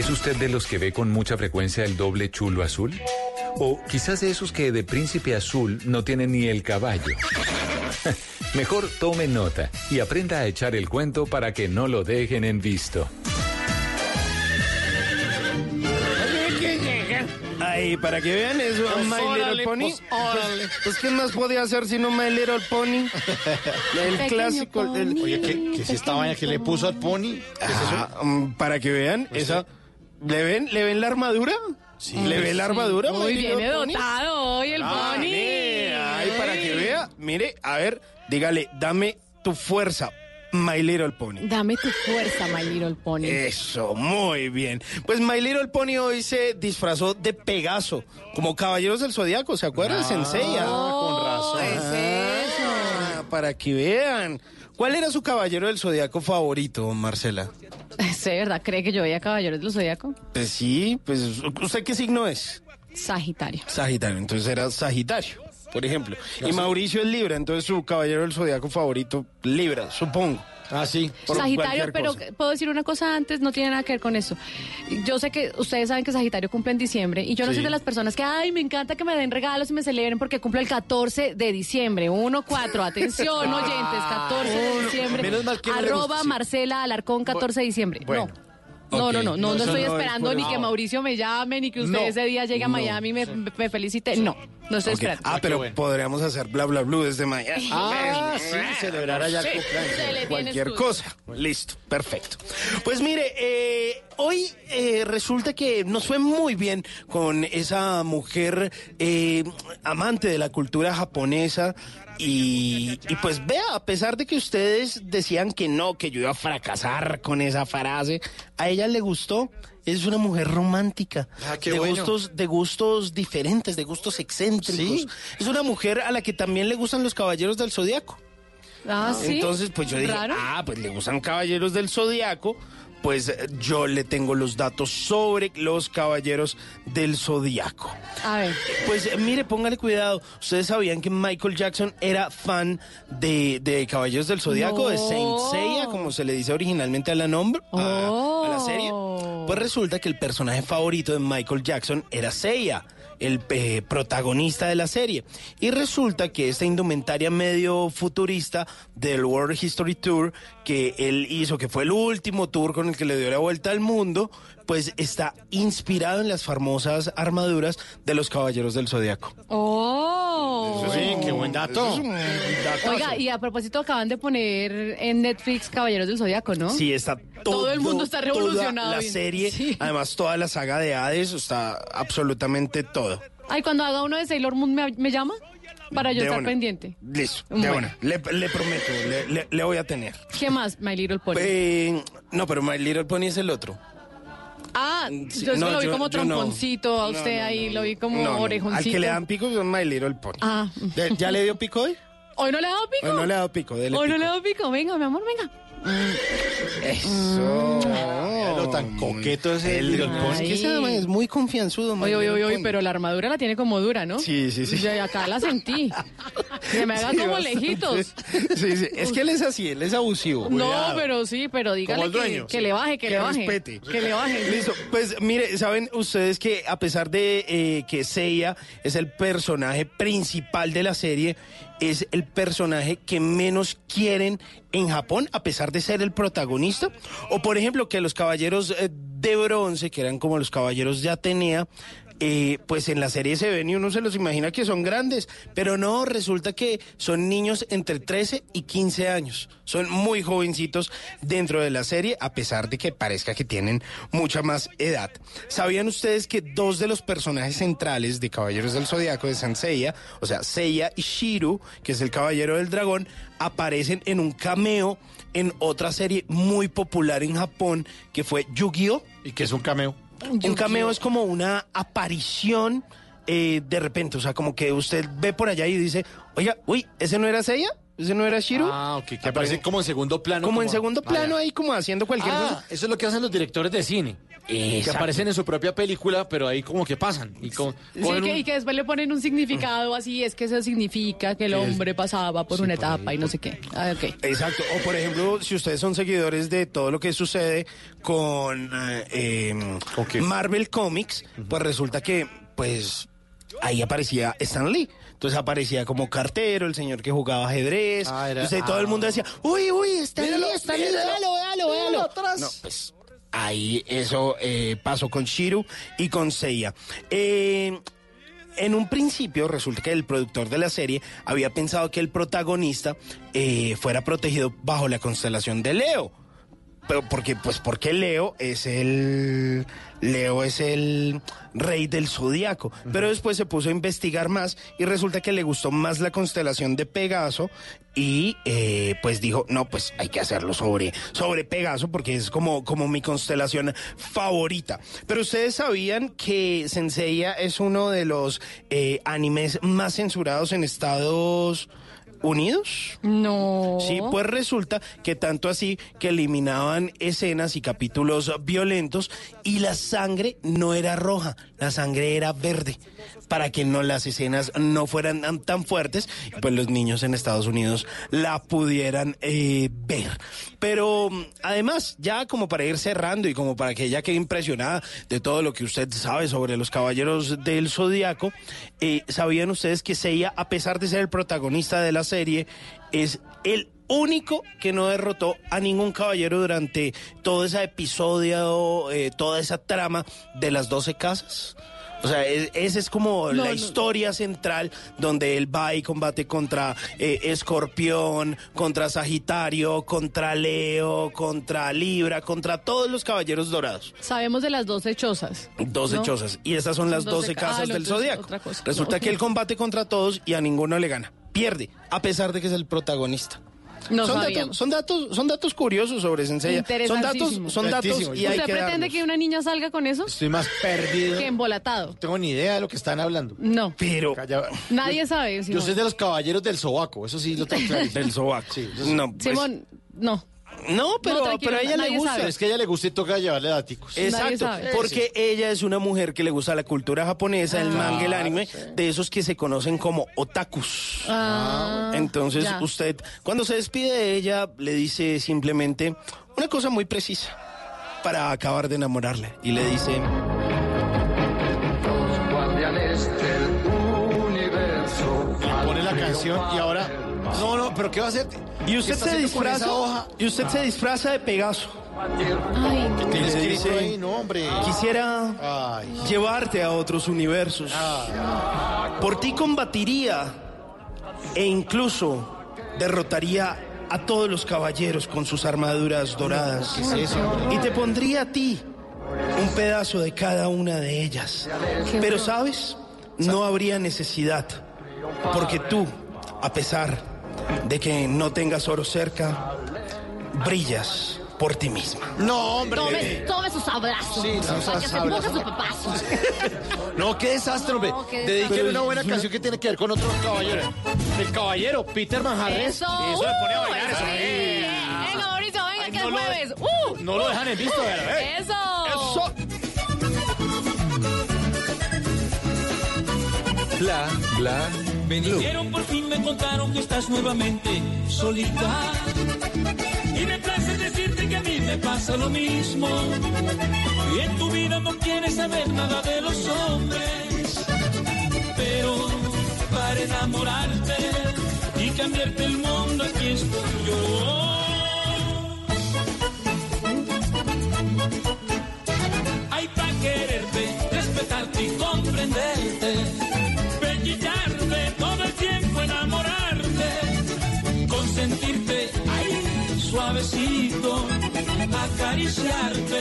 Es ¿Es usted de los que ve con mucha frecuencia el doble chulo azul? O quizás de esos que de príncipe azul no tienen ni el caballo. Mejor tome nota y aprenda a echar el cuento para que no lo dejen en visto. Ay, para que vean eso, Pues My órale, Little Pony. pues órale. Pues, ¿qué más podía hacer sino My Little Pony? El Pequeño clásico. el-. Oye, ¿qué, qué es esta vaina que le puso al pony? ¿Qué es eso? Ah, mm, para que vean, Pues esa. ¿Le ven, ¿Le ven la armadura? Sí. ¿Le ven la armadura? Muy Pony? dotado hoy el Ah, mire, Ay, para que vea. Mire, a ver, dígale, dame tu fuerza. My Little Pony. Dame tu fuerza, My Little Pony. Eso, muy bien. Pues My Little Pony hoy se disfrazó de Pegaso, como Caballeros del Zodiaco, ¿se acuerdan? Ah, con razón. Ah, para que vean. ¿Cuál era su caballero del zodiaco favorito, Marcela? ¿Sí, verdad? ¿Cree que yo veía Caballeros del Zodíaco? Pues sí, pues ¿usted qué signo es? Sagitario. Sagitario, entonces era Sagitario, por ejemplo. Y Mauricio es Libra, entonces su caballero del zodiaco favorito, Libra, supongo. Ah, sí. Sagitario, pero puedo decir una cosa antes, no tiene nada que ver con eso. Yo sé que ustedes saben que Sagitario cumple en diciembre y yo no Sí. soy de las personas que, ay, me encanta que me den regalos y me celebren porque cumple el 14 de diciembre. 1-4, atención, oyentes, 14 de diciembre. Menos mal que no le Arroba gusta. Marcela Alarcón, 14 de diciembre. Bueno. No. No, no, no, no, No, no eso estoy esperando ni que Mauricio me llame, ni que usted ese día llegue a. Miami y me, me felicite. No, no estoy Ok. esperando. Ah, pero podríamos hacer bla bla blue desde mañana. Ah, sí, celebrar allá Sí, Cualquier cosa. Listo, perfecto. Pues mire, eh, hoy eh, resulta que nos fue muy bien con esa mujer eh, amante de la cultura japonesa. Y, y pues vea, a pesar de que ustedes decían que no, que yo iba a fracasar con esa frase, a ella le gustó. Es una mujer romántica, Ah, qué de bueno. gustos, de gustos diferentes, de gustos excéntricos. Sí. Es una mujer a la que también le gustan los caballeros del zodiaco. Ah, sí. Entonces, pues yo dije, Raro. ah, pues le gustan caballeros del zodiaco. Pues eh, yo le tengo los datos sobre los caballeros del zodiaco. A ver. Pues mire, póngale cuidado. Ustedes sabían que Michael Jackson era fan de, de Caballeros del Zodiaco, de Saint. Seiya, como se le dice originalmente a la, nombre, a- a la serie. Oh. Pues resulta que el personaje favorito de Michael Jackson era Seiya, el eh, protagonista de la serie. Y resulta que esta indumentaria medio futurista del World History Tour que él hizo, que fue el último tour con el que le dio la vuelta al mundo, pues está inspirado en las famosas armaduras de los Caballeros del Zodiaco. Oh. Sí, qué buen dato. Oiga, y a propósito acaban de poner en Netflix Caballeros del Zodiaco, ¿no? Sí, está todo, Todo el mundo está toda revolucionado La bien. serie, Sí. además toda la saga de Hades, está absolutamente todo. Ay, cuando haga uno de Sailor Moon me, me llama para yo De estar una. pendiente. Listo, de Bueno. una. Le, le prometo, le, le- le voy a tener. ¿Qué más, My Little Pony? Eh, no, pero My Little Pony es el otro. Ah, sí, yo es que no, lo vi yo- como yo no. tromponcito a usted no, ahí, no, lo vi como No, no. orejoncito. Al que le dan pico es My Little Pony. Ah. ¿Ya- ¿Ya le dio pico hoy? ¿Hoy no le ha dado pico? Hoy no le ha dado pico, dele Hoy no pico. le ha dado pico. Venga, mi amor, venga. Eso. lo tan coqueto es el. Es que es muy confianzudo. Oye, oye, oye, pero la armadura la tiene como dura, ¿no? Sí, sí, sí. Ya, acá la sentí. Que me haga Sí, como bastante. lejitos. Sí, sí. Es que él es así, él es abusivo. No, Cuidado. pero sí, pero dígale Como el que, dueño, que sí. le baje, que, Que le baje. respete. Que le baje. Listo, pues mire, saben ustedes que a pesar de eh, que Seiya es el personaje principal de la serie, es el personaje que menos quieren en Japón, a pesar de ser el protagonista. O por ejemplo, que los caballeros eh, de bronce, que eran como los caballeros de Atenea, eh, pues en la serie se ven y uno se los imagina que son grandes, pero no, resulta que son niños entre 13 y 15 años. Son muy jovencitos dentro de la serie, a pesar de que parezca que tienen mucha más edad. ¿Sabían ustedes que dos de los personajes centrales de Caballeros del Zodiaco de Sanseiya, o sea, Seiya y Shiru, que es el Caballero del Dragón, aparecen en un cameo en otra serie muy popular en Japón, que fue Yu-Gi-Oh! ¿Y qué es un cameo? Un cameo es como una aparición eh, de repente, o sea, como que usted ve por allá y dice, oiga, uy, ¿ese no era Seiya? ¿Ese no era Shiru? Ah, ok, que aparece como en segundo plano. como en segundo plano Ah, ahí como haciendo cualquier Ah, cosa. eso es lo que hacen los directores de cine. Que aparecen en su propia película, pero ahí como que pasan. Y con, Sí, que, un- y que después le ponen un significado así, es que eso significa que el hombre pasaba por una etapa y no sé qué. Ah, ok. Exacto. O por ejemplo, si ustedes son seguidores de todo lo que sucede con eh, eh, Marvel Comics, pues resulta que, pues, ahí aparecía Stan Lee. Entonces aparecía como cartero, el señor que jugaba ajedrez. Ah, era- Entonces todo el mundo decía, uy, uy, Stan Lee, Stan Lee, véalo, véalo, véalo. atrás. No, pues ahí eso eh, pasó con Shiru y con Seiya. Eh, en un principio resulta que el productor de la serie había pensado que el protagonista eh, fuera protegido bajo la constelación de Leo. Pero porque, pues, porque Leo es el. Leo es el rey del zodiaco. Pero después se puso a investigar más y resulta que le gustó más la constelación de Pegaso y eh, pues dijo, no, pues hay que hacerlo sobre, sobre Pegaso porque es como, como mi constelación favorita. Pero ustedes sabían que Senseiya es uno de los eh, animes más censurados en Estados Unidos. No. Sí, pues resulta que tanto así que eliminaban escenas y capítulos violentos y la sangre no era roja, la sangre era verde para que no las escenas no fueran tan, tan fuertes, pues los niños en Estados Unidos la pudieran eh, ver. Pero además, ya como para ir cerrando y como para que ella quede impresionada de todo lo que usted sabe sobre los caballeros del Zodíaco, eh, ¿sabían ustedes que Seiya, a pesar de ser el protagonista de la serie, es el único que no derrotó a ningún caballero durante todo ese episodio, eh, toda esa trama de las 12 casas? O sea, es- esa es como No, la no. historia central donde él va y combate contra eh, Escorpión, contra Sagitario, contra Leo, contra Libra, contra todos los caballeros dorados. Sabemos de las dos hechosas. 12 ¿no? chozas. Y estas son las Son 12 12 ca- casas ah, del zodiaco. Resulta que él combate contra todos y a ninguno le gana. Pierde, a pesar de que es el protagonista. No son, datos, son datos, son datos curiosos sobre Senseiya. Son datos, son datos y hay ¿Usted que pretende darlos. que una niña salga con eso? Estoy más perdido. Que embolatado. No tengo ni idea de lo que están hablando. No. Pero Nadie sabe. yo Simón. soy de los caballeros del sobaco, eso sí lo tengo claro. del sobaco. Sí, eso Sí, no, pues, Simón, no. No, pero, No, pero a ella le gusta. sabe. Es que a ella le gusta y toca llevarle daticos. Exacto, porque ella es una mujer que le gusta la cultura japonesa, el manga, el anime, de esos que se conocen como otakus. Ah, Entonces ya. usted, cuando se despide de ella, le dice simplemente una cosa muy precisa para acabar de enamorarle. Y le dice, Guardianes del universo. Pone la canción y ahora. No, no, pero ¿qué va a hacer? y usted ¿Qué está se disfraza, y usted se disfraza de Pegaso. Ay, ¿Qué tiene Y le escrito dice, ahí? No, hombre. Quisiera Ay. llevarte a otros universos. Por ti combatiría e incluso derrotaría a todos los caballeros con sus armaduras doradas. ¿Qué es eso, hombre? Y te pondría a ti un pedazo de cada una de ellas. Pero sabes, no habría necesidad, porque tú, a pesar de que no tengas oro cerca, brillas por ti misma. No, hombre. Tome, tome sus abrazos. Sí, sus para que se sus papazos. No, qué desastre, hombre. No, Dedíqueme una buena canción que tiene que ver con otro caballero. El caballero, Peter Manjarres. Eso. Y eso me pone a bailar eso. Sí. Eh, Venga, Mauricio, venga, Ay, que no es lo- jueves. ¡Uh! No lo dejan en visto, ¿verdad? Eh. Eso. Eso. Bla, bla, Me por fin me contaron que estás nuevamente solita. Y me place decirte que a mí me pasa lo mismo. Y en tu vida no quieres saber nada de los hombres. Pero para enamorarte y cambiarte el mundo aquí estoy yo. Acariciarte.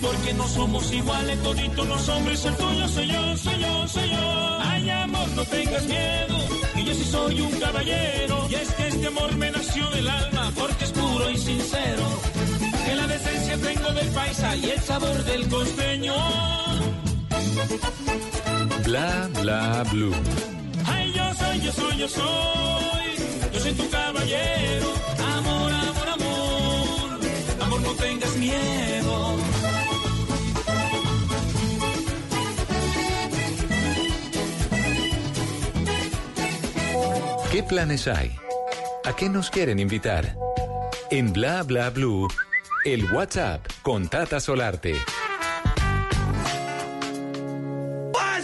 Porque no somos iguales, toditos los hombres. El tuyo soy yo, soy yo, soy yo. Ay, amor, no tengas miedo. Que yo sí soy un caballero. Y es que este amor me nació del alma. Porque es puro y sincero. Que la decencia tengo del paisa y el sabor del costeño. Bla, bla, blue. Ay, yo soy, yo soy, yo soy. Yo soy tu caballero. No tengas miedo. ¿Qué planes hay? ¿A qué nos quieren invitar? En Bla, bla, blue, el WhatsApp con Tata Solarte.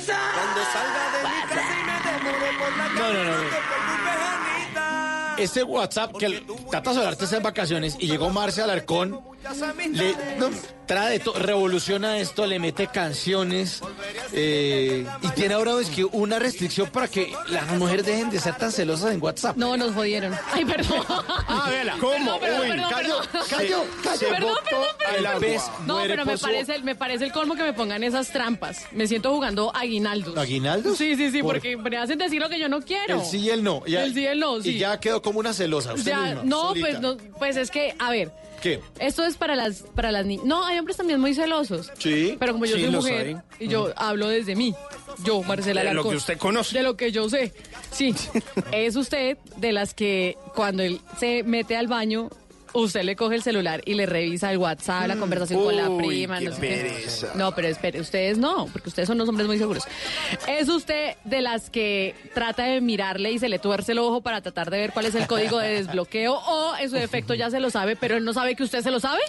Cuando salga de mi casa y me demore por la No, no, no, Este WhatsApp que el Tata Solarte está en vacaciones y llegó Marcia Alarcón, le no, trae de todo, revoluciona esto, le mete canciones Eh, y tiene ahora es que una restricción para que las mujeres dejen de ser tan celosas en WhatsApp. No, nos jodieron. Ay, perdón. Ah, véala. ¿Cómo? Perdón, Uy, perdón, cayó, perdón. cayó, cayó. Se Perdón, perdón, a perdón. la vez. No, pero me parece, me parece el colmo que me pongan esas trampas. Me siento jugando aguinaldos. ¿Aguinaldos? Sí, sí, sí, ¿Por- porque me hacen decir lo que yo no quiero. El sí y el no. Ya- El sí y el no, sí. Y ya quedó como una celosa. Usted Ya, misma, no, solita. pues no, pues es que, a ver, ¿Qué? esto es para las para las niñas. No, hay hombres también muy celosos. Sí. Pero como yo Sí, soy los mujer hay. y yo hablo desde mí, yo, Marcela De lo que usted conoce. De lo que yo sé. Sí. es usted de las que cuando él se mete al baño, usted le coge el celular y le revisa el WhatsApp, la conversación con la prima, qué no sé qué. No, pero espere, ustedes no, porque ustedes son unos hombres muy seguros. Es usted de las que trata de mirarle y se le tuerce el ojo para tratar de ver cuál es el código de desbloqueo o en su defecto ya se lo sabe, pero él no sabe que usted se lo sabe.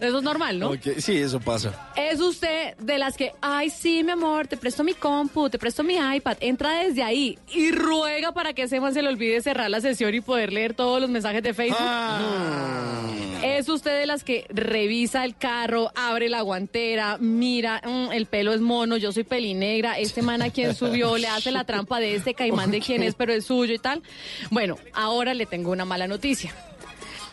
Eso es normal, ¿no? Sí, eso pasa. Es usted de las que, ay, sí, mi amor, te presto mi compu, te presto mi iPad. Entra desde ahí y ruega para que ese man se le olvide cerrar la sesión y poder leer todos los mensajes de Facebook. Es usted de las que revisa el carro, abre la guantera, mira, mm, el pelo es mono, yo soy pelinegra, este man a quien subió, le hace la trampa de este caimán de quién es, pero es suyo y tal. Bueno, ahora le tengo una mala noticia.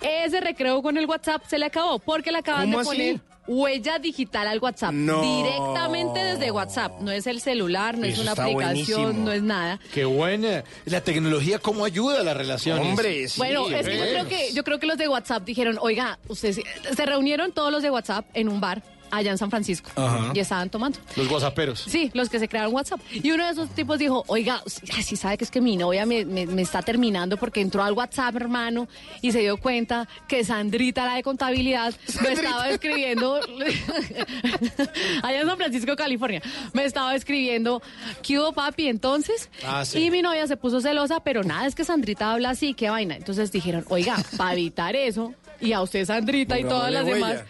Ese recreo con el WhatsApp se le acabó porque le acaban de poner huella digital al WhatsApp. No. Directamente desde WhatsApp. No es el celular, no es una aplicación, buenísimo. no es nada. Qué buena. La tecnología cómo ayuda a las relaciones. Hombre, sí. bueno, es que yo creo que yo creo que los de WhatsApp dijeron, oiga, ustedes se- se reunieron todos los de WhatsApp en un bar allá en San Francisco Ajá. y estaban tomando. Los whatsapperos. Sí, los que se crearon WhatsApp. Y uno de esos tipos dijo, oiga, ay, sí sabe que es que mi novia me, me- me está terminando porque entró al WhatsApp, hermano, y se dio cuenta que Sandrita, la de contabilidad, me estaba escribiendo, allá en San Francisco, California, me estaba escribiendo, ¿qué hubo, papi? Entonces, Ah, sí. y mi novia se puso celosa, pero nada, es que Sandrita habla así, qué vaina. Entonces dijeron, oiga, para evitar eso, y a usted, Sandrita, y todas las Pongámosle demás...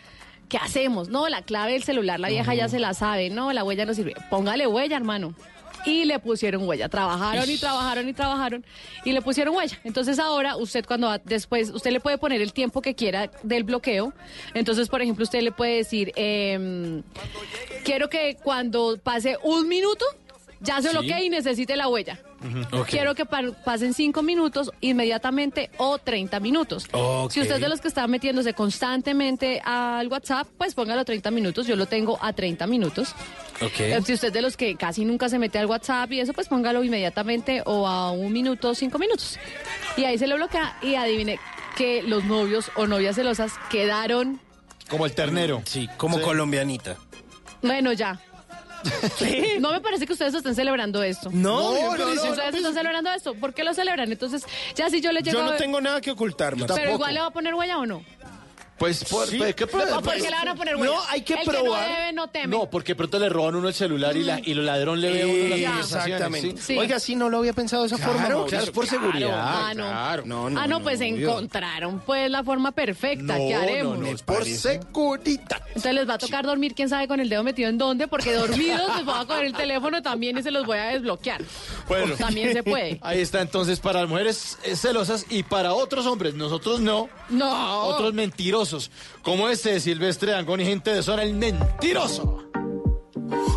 ¿Qué hacemos? No, la clave del celular, la vieja ya se la sabe. No, la huella no sirve. Póngale huella, hermano. Y le pusieron huella. Trabajaron y trabajaron y trabajaron y le pusieron huella. Entonces ahora usted cuando va después, usted le puede poner el tiempo que quiera del bloqueo. Entonces, por ejemplo, usted le puede decir, em, quiero que cuando pase un minuto ya se bloquee y necesite la huella. Quiero que pa- pasen cinco minutos inmediatamente o 30 minutos. Si usted es de los que está metiéndose constantemente al WhatsApp, pues póngalo 30 minutos. Yo lo tengo a 30 minutos. Eh. Si usted es de los que casi nunca se mete al WhatsApp y eso, pues póngalo inmediatamente o a un minuto, cinco minutos. Y ahí se lo bloquea y adivine que los novios o novias celosas quedaron, Como el ternero. Sí, como colombianita. bueno, ya. No me parece que ustedes estén celebrando esto. No, no, no. Ustedes están celebrando esto. ¿Por qué lo celebran? Entonces, ya si yo le llego Yo a no ver- tengo nada que ocultar. Pero igual le va a poner huella o no. Pues, por, Sí. pues, ¿qué ¿O puede- por pues, qué le van a poner? No, hay que el probar. Que no debe, no teme. No, porque pronto le roban uno el celular y, la, y el ladrón le ve a uno las Exactamente. ¿sí? Sí. Oiga, sí, no lo había pensado de esa forma. Claro, Mauricio. claro, es por seguridad. Ah, no. claro. No, no, ah, no, pues encontraron pues la forma perfecta. No, ¿Qué haremos? no, no, es por seguridad. Entonces les va a tocar dormir, quién sabe con el dedo metido en dónde, porque dormidos les voy a coger el teléfono también y se los voy a desbloquear. Bueno. También se puede. Ahí está entonces para las mujeres eh, celosas y para otros hombres, nosotros no. No. Otros mentirosos, como este de Silvestre Dangón y gente de zona, el mentiroso.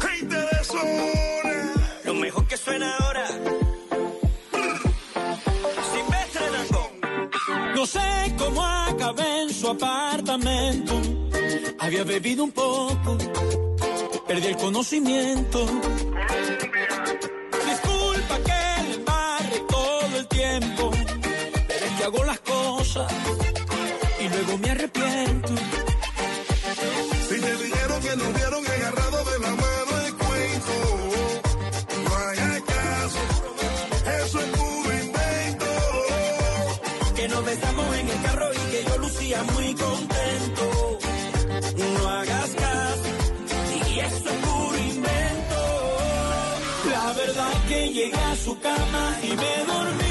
Gente de zona. Lo mejor que suena ahora. Silvestre Dangond. No sé cómo acabé en su apartamento. Había bebido un poco. Perdí el conocimiento. Disculpa que le embarre todo el tiempo. Pero es que hago las cosas. Muy contento. No hagas caso, y eso es puro invento. La verdad que llegué a su cama y me dormí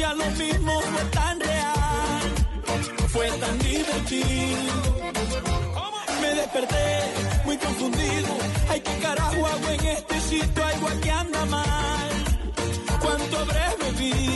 hacía lo mismo, fue tan real, fue tan divertido. desperté muy confundido. Ay, qué carajo hago en este sitio, algo aquí anda mal. ¿Cuánto habré bebido?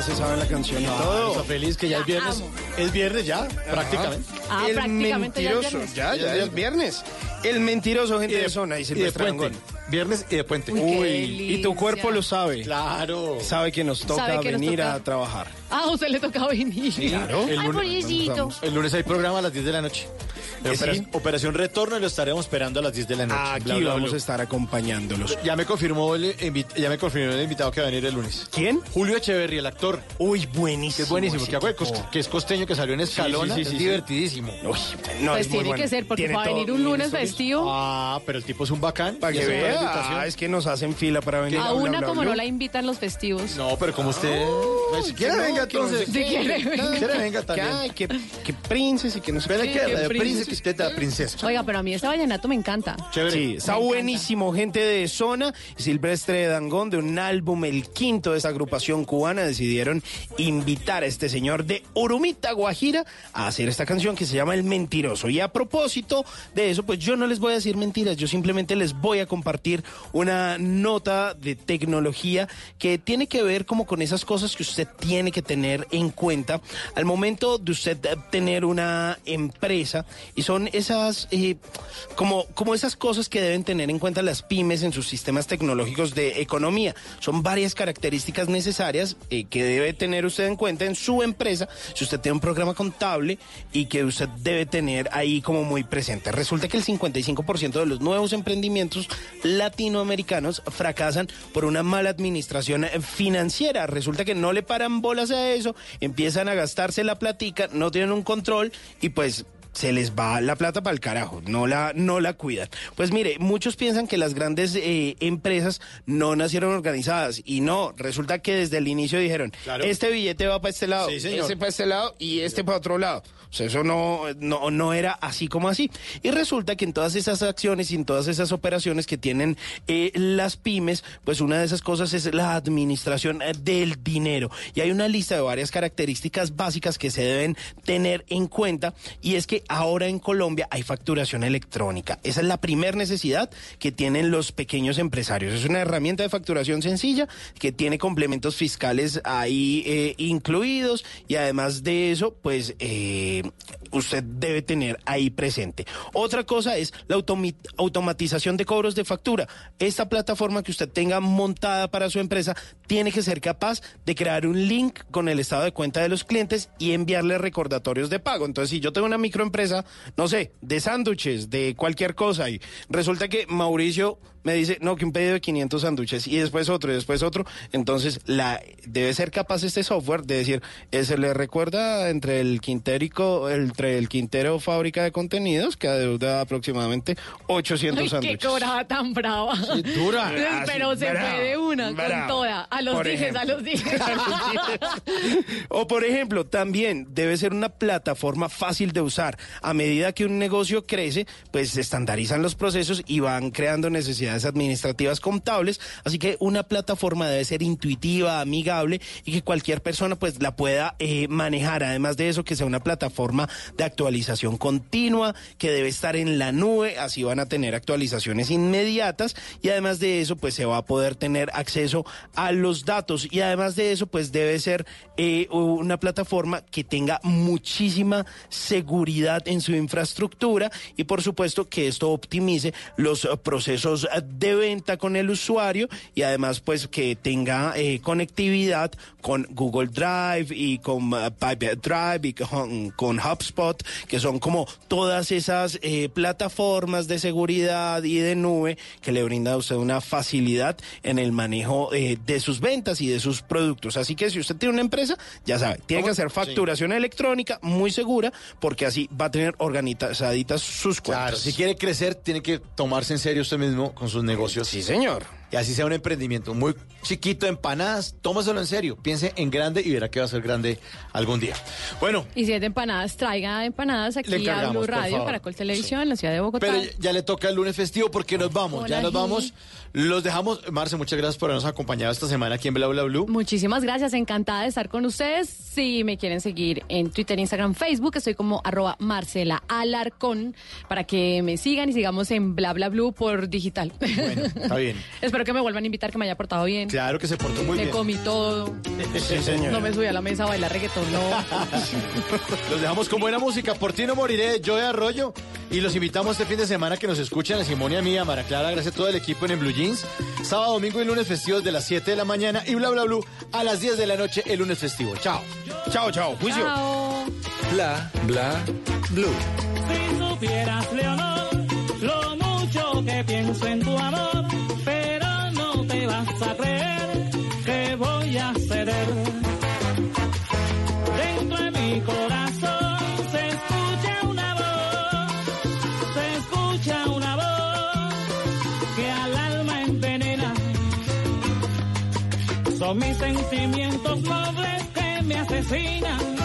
Ya se sabe la canción y todo. está feliz que ya es viernes. Es viernes ya, prácticamente. Ah, el prácticamente ya es mentiroso, ya, ya es viernes. El mentiroso, gente de, zona, y y de Silvestre puente. Dangond. Viernes y de puente. Uy, y tu cuerpo lo sabe. Claro. Sabe que nos toca nos venir toca. a trabajar. Ah, a usted le tocaba venir. Claro. El lunes-. El lunes hay programa a las 10 de la noche. Operación Retorno y lo estaremos esperando a las 10 de la noche. Aquí Bla, bla, vamos a estar acompañándolos. Ya me confirmó el, ya me confirmó el invitado que va a venir el lunes. ¿Quién? Julio Echeverry, el actor. Uy, buenísimo. Que es buenísimo, que, es costeño, que salió en Escalona. sí, sí, es sí. divertidísimo. Uy, no, Pues es muy tiene bueno. que ser, porque para todo venir un lunes festivo, Ah, pero el tipo es un bacán. Para que vea, invitación. ah, es que nos hacen fila para venir. a una como no la invitan los festivos. No, pero como usted. pues, si quiere, no, venga no entonces. Si quiere, Si venga. quiere, venga Que, también. ay, que, que princes y que no qué. que la de príncipe. Príncipe, que usted da princesa. Oiga, pero a mí este vallenato me encanta. Chévere. Sí, está buenísimo, gente de zona. Silvestre Dangón, de un álbum, el quinto de esta agrupación cubana, decidieron invitar a este señor de Urumita, Guajira, a hacer esta canción que se llama El Mentiroso. Y a propósito de eso, pues yo no les voy a decir mentiras, yo simplemente les voy a compartir una nota de tecnología que tiene que ver como con esas cosas que usted tiene que tener en cuenta al momento de usted tener una empresa y son esas eh, como, como esas cosas que deben tener en cuenta las pymes en sus sistemas tecnológicos de economía. Son varias características necesarias eh, que debe tener usted en cuenta en su empresa si usted tiene un programa contable y que usted debe tener ahí como muy presente. Resulta que el 55% de los nuevos emprendimientos latinoamericanos fracasan por una mala administración financiera. Resulta que no le paran bolas a eso, empiezan a gastarse la platica, no tienen un control y pues se les va la plata para el carajo, no la, no la cuidan. Pues mire, muchos piensan que las grandes eh, empresas no nacieron organizadas y no, resulta que desde el inicio dijeron, Claro. este billete va para este lado, Sí, ese para este lado y este para otro lado. O sea, eso no, no, no era así como así. Y resulta que en todas esas acciones y en todas esas operaciones que tienen eh, las pymes, pues una de esas cosas es la administración eh, del dinero. Y hay una lista de varias características básicas que se deben tener en cuenta y es que ahora en Colombia hay facturación electrónica. Esa es la primera necesidad que tienen los pequeños empresarios. Es una herramienta de facturación sencilla que tiene complementos fiscales ahí eh, incluidos y además de eso, pues eh, usted debe tener ahí presente. Otra cosa es la automatización de cobros de factura. Esta plataforma que usted tenga montada para su empresa tiene que ser capaz de crear un link con el estado de cuenta de los clientes y enviarle recordatorios de pago. Entonces, si yo tengo una microempresa, no sé, de sándwiches, de cualquier cosa, y resulta que Mauricio me dice, no, que un pedido de 500 sándwiches y después otro y después otro. Entonces, la, debe ser capaz este software de decir, eh, se le recuerda entre el Quintérico, entre el Quintero Fábrica de Contenidos, que adeuda aproximadamente 800 Ay, qué sándwiches. cobraba tan brava. dura. Pero Así, se bravo, fue de una, con toda. A los Por dijes, a los dijes. O por ejemplo, también debe ser una plataforma fácil de usar. A medida que un negocio crece, pues se estandarizan los procesos y van creando necesidades administrativas contables. Así que una plataforma debe ser intuitiva, amigable y que cualquier persona pues la pueda eh, manejar. Además de eso, que sea una plataforma de actualización continua, que debe estar en la nube, así van a tener actualizaciones inmediatas y además de eso pues se va a poder tener acceso a los datos y además de eso pues debe ser eh, una plataforma que tenga muchísima seguridad en su infraestructura y por supuesto que esto optimice los eh, procesos de venta con el usuario y además pues que tenga eh, conectividad con Google Drive y con uh, Pipe Drive y con, con HubSpot, que son como todas esas eh, plataformas de seguridad y de nube que le brinda a usted una facilidad en el manejo eh, de sus ventas y de sus productos. Así que si usted tiene una empresa, ya sabe, tiene que hacer facturación electrónica muy segura porque así va a tener organizaditas sus cuentas. Claro, si quiere crecer, tiene que tomarse en serio usted mismo con sus negocios. Sí, señor. Y así sea un emprendimiento muy chiquito, empanadas, tómaselo en serio. Piense en grande y verá que va a ser grande algún día. Bueno, Y si es de empanadas, traiga empanadas Le aquí a Blue Radio. Caracol Televisión, en la ciudad de Bogotá. pero ya- ya le toca el lunes festivo porque nos vamos. ya nos vamos. Los dejamos. Marce, muchas gracias por habernos acompañado esta semana aquí en Bla Bla Blue. Muchísimas gracias, encantada de estar con ustedes. Si me quieren seguir en Twitter, Instagram, Facebook, estoy como arroba Marcela Alarcón para que me sigan y sigamos en Bla Bla Blue por digital. Bueno, está bien. Espero que me vuelvan a invitar, que me haya portado bien. Claro que se portó muy me bien. comí todo. Sí, señor. No me subí a la mesa a bailar reggaetón, no. Los dejamos con buena música. Por ti no moriré, yo de Arroyo. Y los invitamos este fin de semana que nos escuchen a Simón y a mí, a Mara Clara, gracias a todo el equipo en el Blue Jeans. Sábado, domingo y lunes festivos de las 7 de la mañana y bla bla blue a las 10 de la noche el lunes festivo. Chao. Chao, chao. Juicio. Chao. Bla, bla, blue. Si supieras, Leonor, lo mucho que pienso en tu amor, pero no te vas a creer que voy a ceder. Dentro de mi corazón Mis sentimientos nobles que me asesinan.